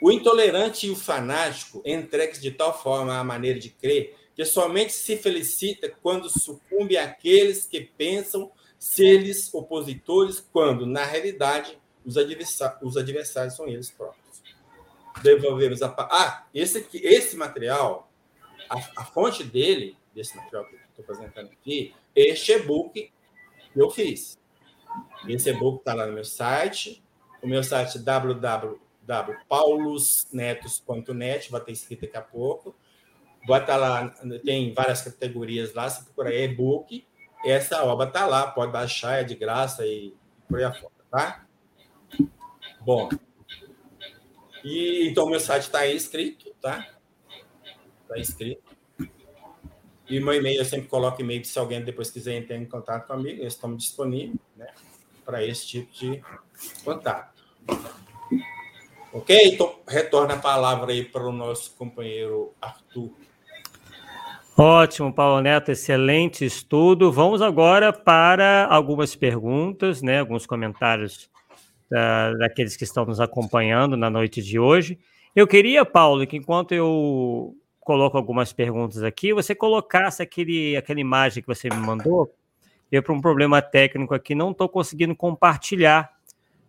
o intolerante e o fanático entregues de tal forma à maneira de crer que somente se felicita quando sucumbe àqueles que pensam ser-lhes opositores, quando, na realidade, os, adversários, os adversários são eles próprios. Devolvemos a. Ah, esse, aqui, esse material, a, a fonte dele, desse material que estou apresentando aqui, este e-book que eu fiz. Esse e-book está lá no meu site. O meu site é www.paulusnetos.net, vai ter escrito daqui a pouco bota lá, tem várias categorias lá, se procurar e-book, essa obra está lá, pode baixar, é de graça e por aí afora, tá? Bom, e então meu site está inscrito, tá? Está inscrito. E meu e-mail, eu sempre coloco e-mail se alguém depois quiser entrar em contato comigo, eles estão disponíveis, né? Para esse tipo de contato. Ok? Então, retorna a palavra aí para o nosso companheiro Arthur. Ótimo, Paulo Neto, excelente estudo. Vamos agora para algumas perguntas, né, alguns comentários da, daqueles que estão nos acompanhando na noite de hoje. Eu queria, Paulo, que enquanto eu coloco algumas perguntas aqui, você colocasse aquele, aquela imagem que você me mandou. Eu, por um problema técnico aqui, não estou conseguindo compartilhar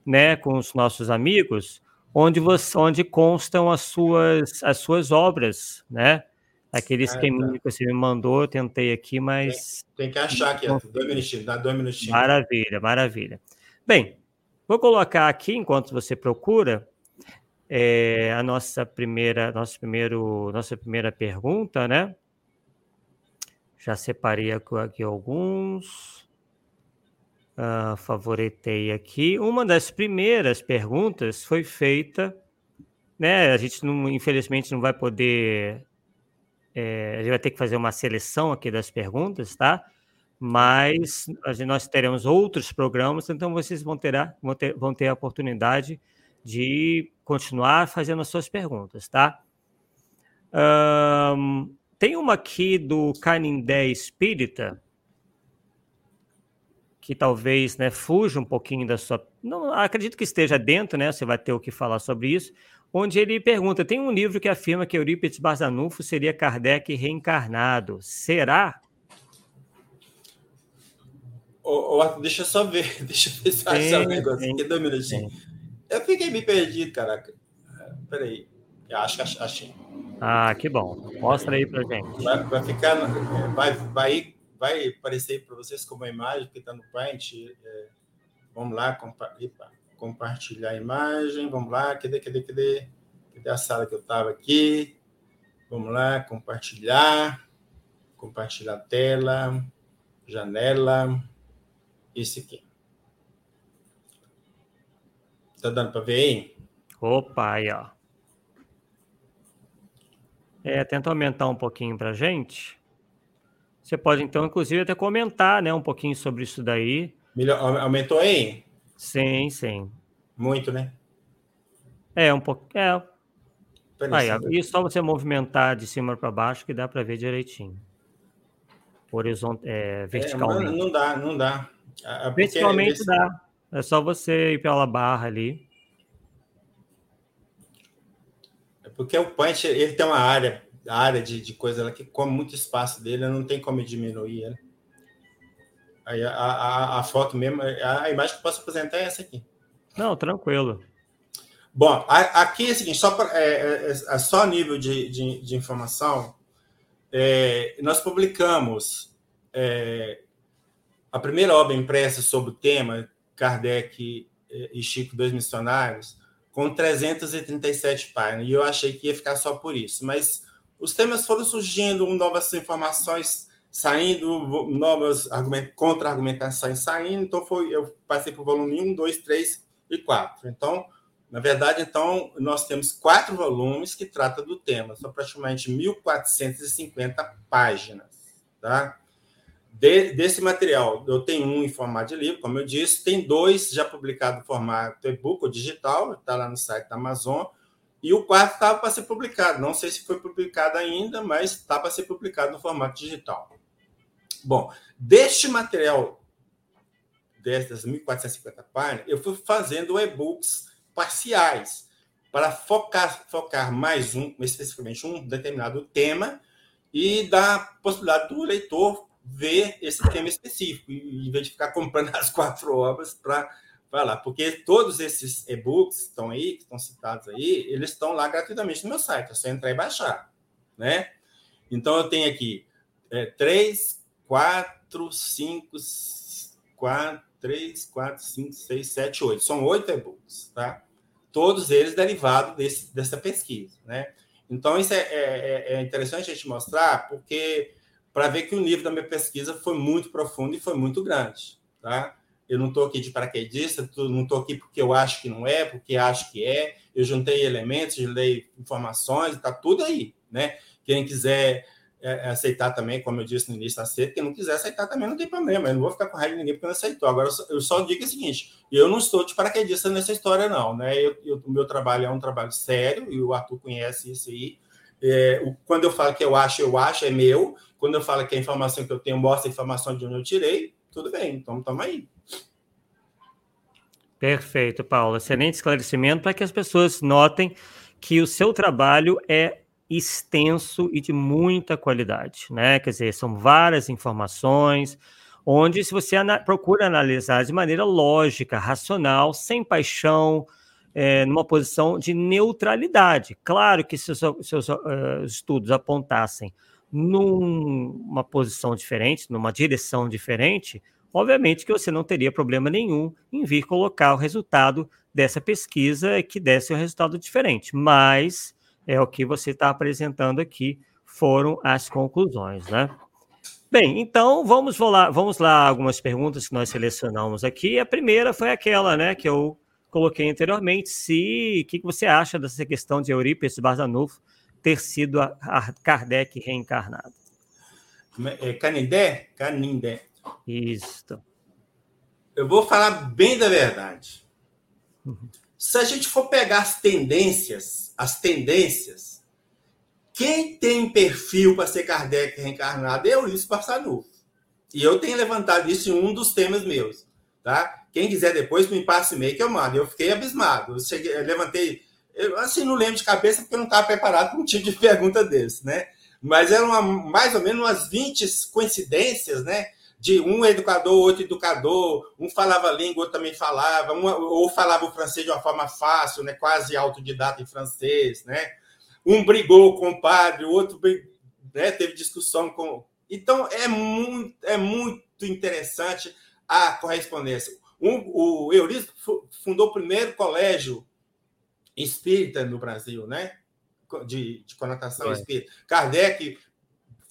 né, com os nossos amigos, onde, você, onde constam as suas, as suas obras, né? Aquele ah, esqueminha tá. que você me mandou, eu tentei aqui, mas. Tem, tem que achar aqui, dois minutinhos, dá dois minutinhos. Maravilha, maravilha. Bem, vou colocar aqui, enquanto você procura, é, a nossa primeira, nosso primeiro, nossa primeira pergunta, né? Já separei aqui alguns. Uh, favoritei aqui. Uma das primeiras perguntas foi feita, né? A gente não, infelizmente não vai poder é, a gente vai ter que fazer uma seleção aqui das perguntas, tá? Mas nós teremos outros programas, então vocês vão ter, a, vão ter, vão ter a oportunidade de continuar fazendo as suas perguntas, tá? Um, tem uma aqui do Canindé Espírita, que talvez né, fuja um pouquinho da sua. Não acredito que esteja dentro, né? Você vai ter o que falar sobre isso, onde ele pergunta: tem um livro que afirma que Eurípides Barzanufo seria Kardec reencarnado. Será? Deixa eu só ver, deixa eu ver se eu um negócio aqui, dois minutinhos. Eu fiquei me perdido, caraca. Peraí, eu acho que achei. Ah, que bom. Mostra aí pra gente. Vai, vai ficar, vai, vai, vai aparecer para vocês como uma imagem que está no print. É, vamos lá, compa compartilhar a imagem. Vamos lá, cadê, cadê, cadê? Cadê a sala que eu estava aqui? Vamos lá, compartilhar. Compartilhar a tela, janela. Esse aqui. Tá dando para ver aí? Opa, aí, ó. É, tenta aumentar um pouquinho para gente. Você pode, então, inclusive, até comentar né, um pouquinho sobre isso daí. Melhor, aumentou aí? Sim, sim. Muito, né? É, um pouco. É. Aí, e só você movimentar de cima para baixo que dá para ver direitinho. Horizont... É, verticalmente. É, não, dá, não dá. Verticalmente dá. É só você ir pela barra ali. É porque o punch ele tem uma área, área de, de coisa lá que come muito espaço dele, não tem como diminuir ele. Aí a, a, a, foto mesmo, a imagem que eu posso apresentar é essa aqui. Não, tranquilo. Bom, aqui é o seguinte, só, pra, é, é, é só nível de, de, de informação, é, nós publicamos é, a primeira obra impressa sobre o tema, Kardec e Chico, dois missionários, com 337 páginas, e eu achei que ia ficar só por isso, mas os temas foram surgindo, novas informações saindo, novas contra-argumentações saindo, então foi, eu passei o volume 1, 2, 3 e 4. Então, na verdade, então, nós temos quatro volumes que tratam do tema, são praticamente 1.450 páginas, tá? De, desse material, eu tenho um em formato de livro, como eu disse, tem dois já publicados em formato e-book ou digital, está lá no site da Amazon, e o quarto estava para ser publicado. Não sei se foi publicado ainda, mas está para ser publicado no formato digital. Bom, deste material, dessas 1.450 páginas, eu fui fazendo e-books parciais para focar, focar mais um, especificamente um determinado tema e dar possibilidade do leitor ver esse tema específico, em vez de ficar comprando as quatro obras para falar, porque todos esses e-books estão aí, que estão citados aí, eles estão lá gratuitamente no meu site, é só entrar e baixar, né? Então eu tenho aqui é, três quatro, cinco, quatro, três, quatro, cinco, seis, sete, oito. São oito e-books, tá? Todos eles derivados desse, dessa pesquisa, né? Então, isso é, é, é interessante a gente mostrar, porque para ver que o nível da minha pesquisa foi muito profundo e foi muito grande, tá? Eu não estou aqui de paraquedista, não estou aqui porque eu acho que não é, porque acho que é. Eu juntei elementos, juntei informações, está tudo aí, né? Quem quiser é, é, aceitar também, como eu disse no início, aceita. Quem não quiser aceitar também não tem problema. Eu não vou ficar com raiva de ninguém porque não aceitou. Agora, eu só digo o seguinte: eu não estou de paraquedista nessa história, não. Né? Eu, eu, o meu trabalho é um trabalho sério, e o Arthur conhece isso aí. É, quando eu falo que eu acho, eu acho, é meu. Quando eu falo que a informação que eu tenho mostra a informação de onde eu tirei, tudo bem, então estamos aí. Perfeito, Paulo. Excelente esclarecimento para que as pessoas notem que o seu trabalho é extenso e de muita qualidade, né? Quer dizer, são várias informações, onde se você ana procura analisar de maneira lógica, racional, sem paixão, é, numa posição de neutralidade. Claro que se os seus uh, estudos apontassem numa posição diferente, numa direção diferente, obviamente que você não teria problema nenhum em vir colocar o resultado dessa pesquisa que desse um resultado diferente. Mas é o que você está apresentando aqui, foram as conclusões, né? Bem, então vamos lá, vamos lá algumas perguntas que nós selecionamos aqui. A primeira foi aquela, né, que eu coloquei anteriormente, se o que, que você acha dessa questão de Eurípides Barzanufo ter sido a, a Kardec reencarnado? É Canindé? Canindé. Isso. Eu vou falar bem da verdade. Uhum. Se a gente for pegar as tendências, as tendências, quem tem perfil para ser Kardec reencarnado é o Ulisses Barçanufo. E eu tenho levantado isso em um dos temas meus. Tá? Quem quiser depois me passe e-mail que eu mando. Eu fiquei abismado. Eu, cheguei, eu levantei. Eu, assim, não lembro de cabeça porque eu não estava preparado para um tipo de pergunta desse, né? Mas eram uma, mais ou menos umas 20 coincidências, né? de um educador, outro educador, um falava língua, outro também falava, um, ou falava o francês de uma forma fácil, né, quase autodidata em francês, né? Um brigou com o padre, o outro né, teve discussão com. Então é muito, é muito interessante a correspondência. Um, o Eurípides fundou o primeiro colégio espírita no Brasil, né? De, de conotação é. espírita. Kardec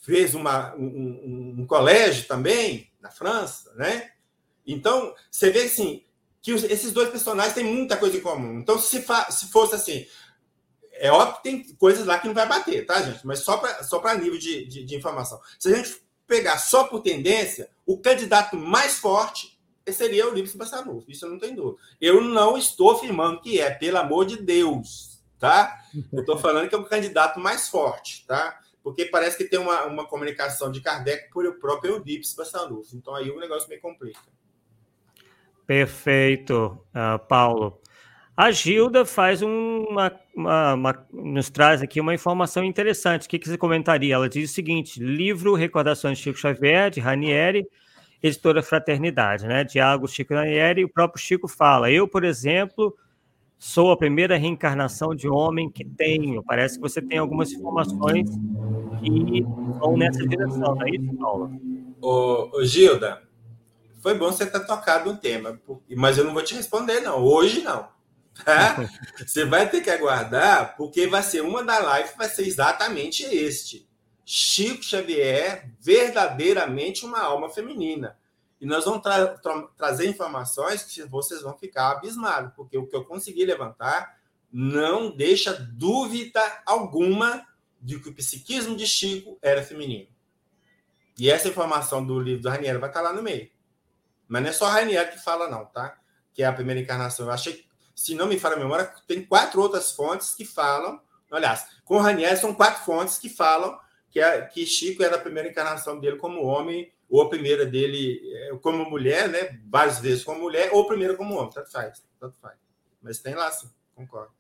fez uma, um, um, colégio também na França, né? Então, você vê assim, que os, esses dois personagens têm muita coisa em comum. Então, se, fa, se fosse assim, é óbvio que tem coisas lá que não vai bater, tá, gente? Mas só para só nível de, de, de, informação. Se a gente pegar só por tendência, o candidato mais forte seria o Livre Bassanufo, isso não tenho dúvida. Eu não estou afirmando que é, pelo amor de Deus, tá? Eu estou falando que é o candidato mais forte, tá? porque parece que tem uma, uma comunicação de Kardec por o próprio Eudipes Bassanufo. Então aí o negócio me complica. Perfeito, uh, Paulo. A Gilda faz uma, uma, uma, nos traz aqui uma informação interessante. O que, que você comentaria? Ela diz o seguinte: livro Recordações de Chico Xavier, de Ranieri, editora Fraternidade, né? Diálogo Chico Ranieri, o próprio Chico fala. Eu, por exemplo, Sou a primeira reencarnação de homem que tenho. Parece que você tem algumas informações que vão nessa direção, não é isso, Paulo? Ô, ô Gilda, foi bom você ter tocado um tema, mas eu não vou te responder, não. Hoje não. Tá? você vai ter que aguardar, porque vai ser uma da live, vai ser exatamente este. Chico Xavier, verdadeiramente uma alma feminina. E nós vamos tra tra trazer informações que vocês vão ficar abismados, porque o que eu consegui levantar não deixa dúvida alguma de que o psiquismo de Chico era feminino. E essa informação do livro do Rainieri vai estar lá no meio. Mas não é só Rainieri que fala, não, tá? Que é a primeira encarnação. Eu achei, se não me falha a memória, tem quatro outras fontes que falam. Aliás, com Rainieri são quatro fontes que falam que, é, que Chico era a primeira encarnação dele como homem ou a primeira dele é, como mulher, né? Várias vezes como mulher, ou a primeira como homem, tanto faz, tanto faz. Mas tem lá sim, concordo.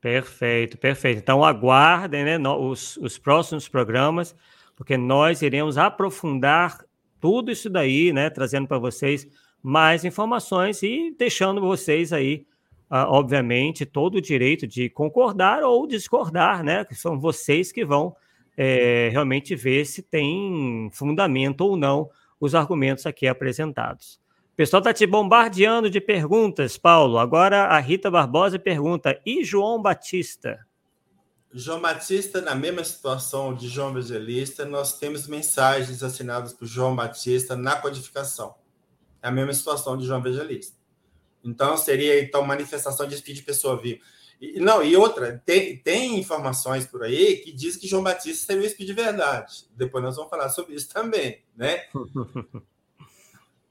Perfeito, perfeito. Então aguardem né, os, os próximos programas, porque nós iremos aprofundar tudo isso daí, né? Trazendo para vocês mais informações e deixando vocês aí, uh, obviamente, todo o direito de concordar ou discordar, né? Que são vocês que vão é, realmente ver se tem fundamento ou não os argumentos aqui apresentados. O pessoal está te bombardeando de perguntas, Paulo. Agora a Rita Barbosa pergunta: e João Batista? João Batista, na mesma situação de João Evangelista, nós temos mensagens assinadas por João Batista na codificação. É a mesma situação de João Evangelista. Então, seria então manifestação de espírito de pessoa viva. E, não, e outra, tem, tem informações por aí que diz que João Batista seria o Espírito de verdade. Depois nós vamos falar sobre isso também, né?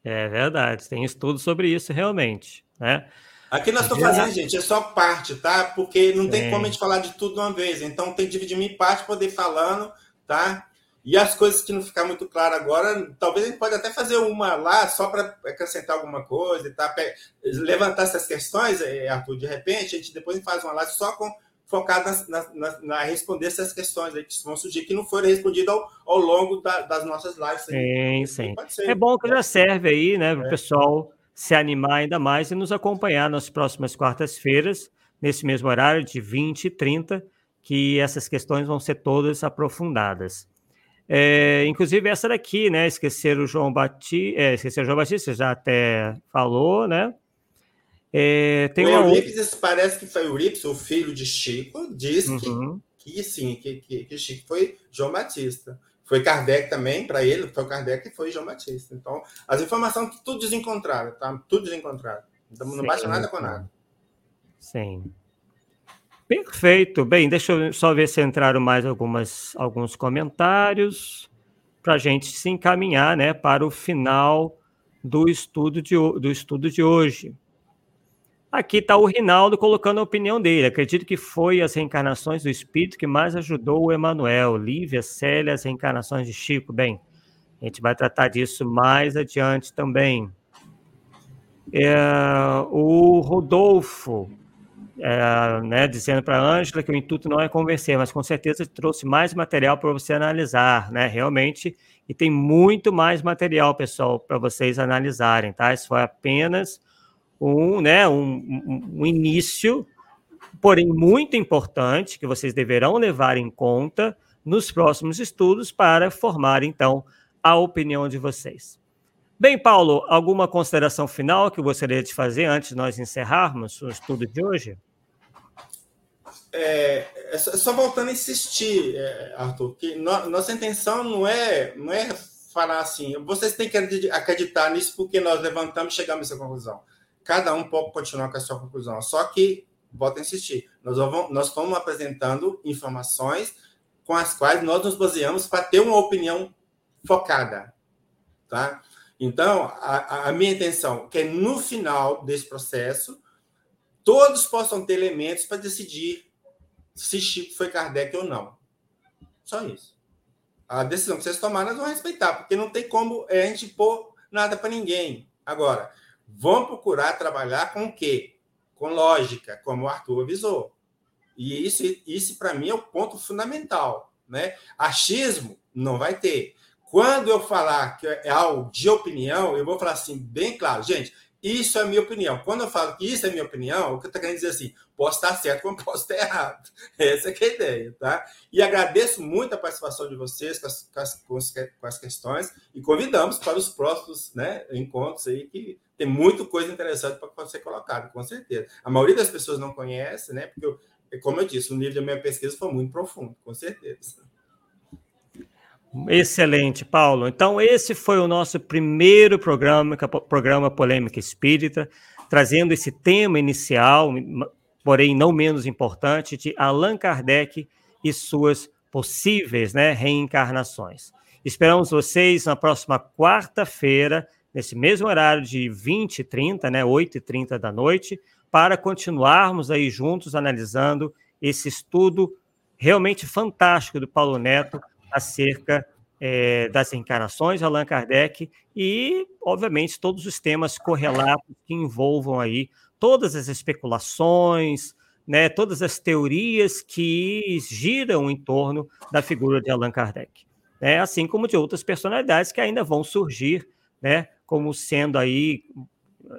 É verdade, tem estudo sobre isso realmente, né? Aqui nós estamos fazendo, gente, é só parte, tá? Porque não tem como a gente falar de tudo de uma vez. Então tem que dividir em parte para poder ir falando, tá? E as coisas que não ficar muito claro agora, talvez a gente pode até fazer uma lá só para acrescentar alguma coisa e tá? levantar essas questões, eh, Arthur, de repente, a gente depois faz uma live só com focada na, na, na, responder essas questões aí que vão surgir, que não foram respondidas ao, ao longo da, das nossas lives. Sim, sim. É bom que já serve aí, né, para o é. pessoal se animar ainda mais e nos acompanhar nas próximas quartas-feiras, nesse mesmo horário de 20 e 30, que essas questões vão ser todas aprofundadas. É, inclusive essa daqui, né? Esquecer o João Batista, é, esquecer o João Batista, já até falou, né? É, tem o Eurípides, parece que foi Eurípides, o filho de Chico, diz uhum. que, que sim, que, que, que, Chico foi João Batista. Foi Kardec também, para ele, foi Kardec e foi João Batista. Então, as informações tudo desencontrado, tá? Tudo desencontrado. Então, não baixa nada com nada. Sim. Perfeito. Bem, deixa eu só ver se entraram mais algumas, alguns comentários para a gente se encaminhar né, para o final do estudo de, do estudo de hoje. Aqui está o Rinaldo colocando a opinião dele. Acredito que foi as reencarnações do espírito que mais ajudou o Emanuel, Lívia, Célia, as reencarnações de Chico. Bem, a gente vai tratar disso mais adiante também. É, o Rodolfo é, né, dizendo para a Ângela que o intuito não é convencer, mas com certeza trouxe mais material para você analisar, né? Realmente, e tem muito mais material, pessoal, para vocês analisarem, tá? Isso foi apenas um, né, um, um, início, porém muito importante, que vocês deverão levar em conta nos próximos estudos para formar, então, a opinião de vocês. Bem, Paulo, alguma consideração final que gostaria de fazer antes de nós encerrarmos o estudo de hoje? É, é só voltando a insistir, é, Arthur, que no, nossa intenção não é, não é falar assim, vocês têm que acreditar nisso porque nós levantamos e chegamos a essa conclusão. Cada um pode continuar com a sua conclusão. Só que, volto a insistir, nós, vamos, nós estamos apresentando informações com as quais nós nos baseamos para ter uma opinião focada. Tá? Então, a, a minha intenção é que no final desse processo, todos possam ter elementos para decidir se Chico foi Kardec ou não. Só isso. A decisão que vocês tomaram, nós vamos respeitar, porque não tem como a gente pôr nada para ninguém. Agora, vamos procurar trabalhar com o quê? Com lógica, como o Arthur avisou. E isso, isso para mim, é o ponto fundamental. Né? Achismo não vai ter. Quando eu falar que é algo de opinião, eu vou falar assim, bem claro, gente, isso é minha opinião. Quando eu falo que isso é minha opinião, o que eu estou querendo dizer assim, posso estar certo como posso estar errado. Essa é, é a ideia, tá? E agradeço muito a participação de vocês com as, com as, com as questões e convidamos para os próximos né, encontros aí, que tem muita coisa interessante para ser colocada, com certeza. A maioria das pessoas não conhece, né? Porque, eu, como eu disse, o nível da minha pesquisa foi muito profundo, com certeza. Excelente, Paulo. Então, esse foi o nosso primeiro programa, programa Polêmica Espírita, trazendo esse tema inicial, porém não menos importante, de Allan Kardec e suas possíveis né, reencarnações. Esperamos vocês na próxima quarta-feira, nesse mesmo horário de 20 e 30, né, 8 e 30 da noite, para continuarmos aí juntos analisando esse estudo realmente fantástico do Paulo Neto acerca é, das encarnações Allan Kardec e, obviamente, todos os temas correlatos que envolvam aí todas as especulações, né, todas as teorias que giram em torno da figura de Allan Kardec, né, assim como de outras personalidades que ainda vão surgir, né, como sendo aí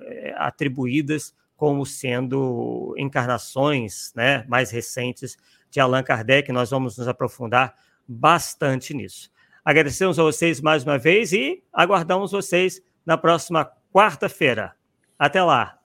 é, atribuídas como sendo encarnações, né, mais recentes de Allan Kardec. Nós vamos nos aprofundar bastante nisso. Agradecemos a vocês mais uma vez e aguardamos vocês na próxima quarta-feira. Até lá!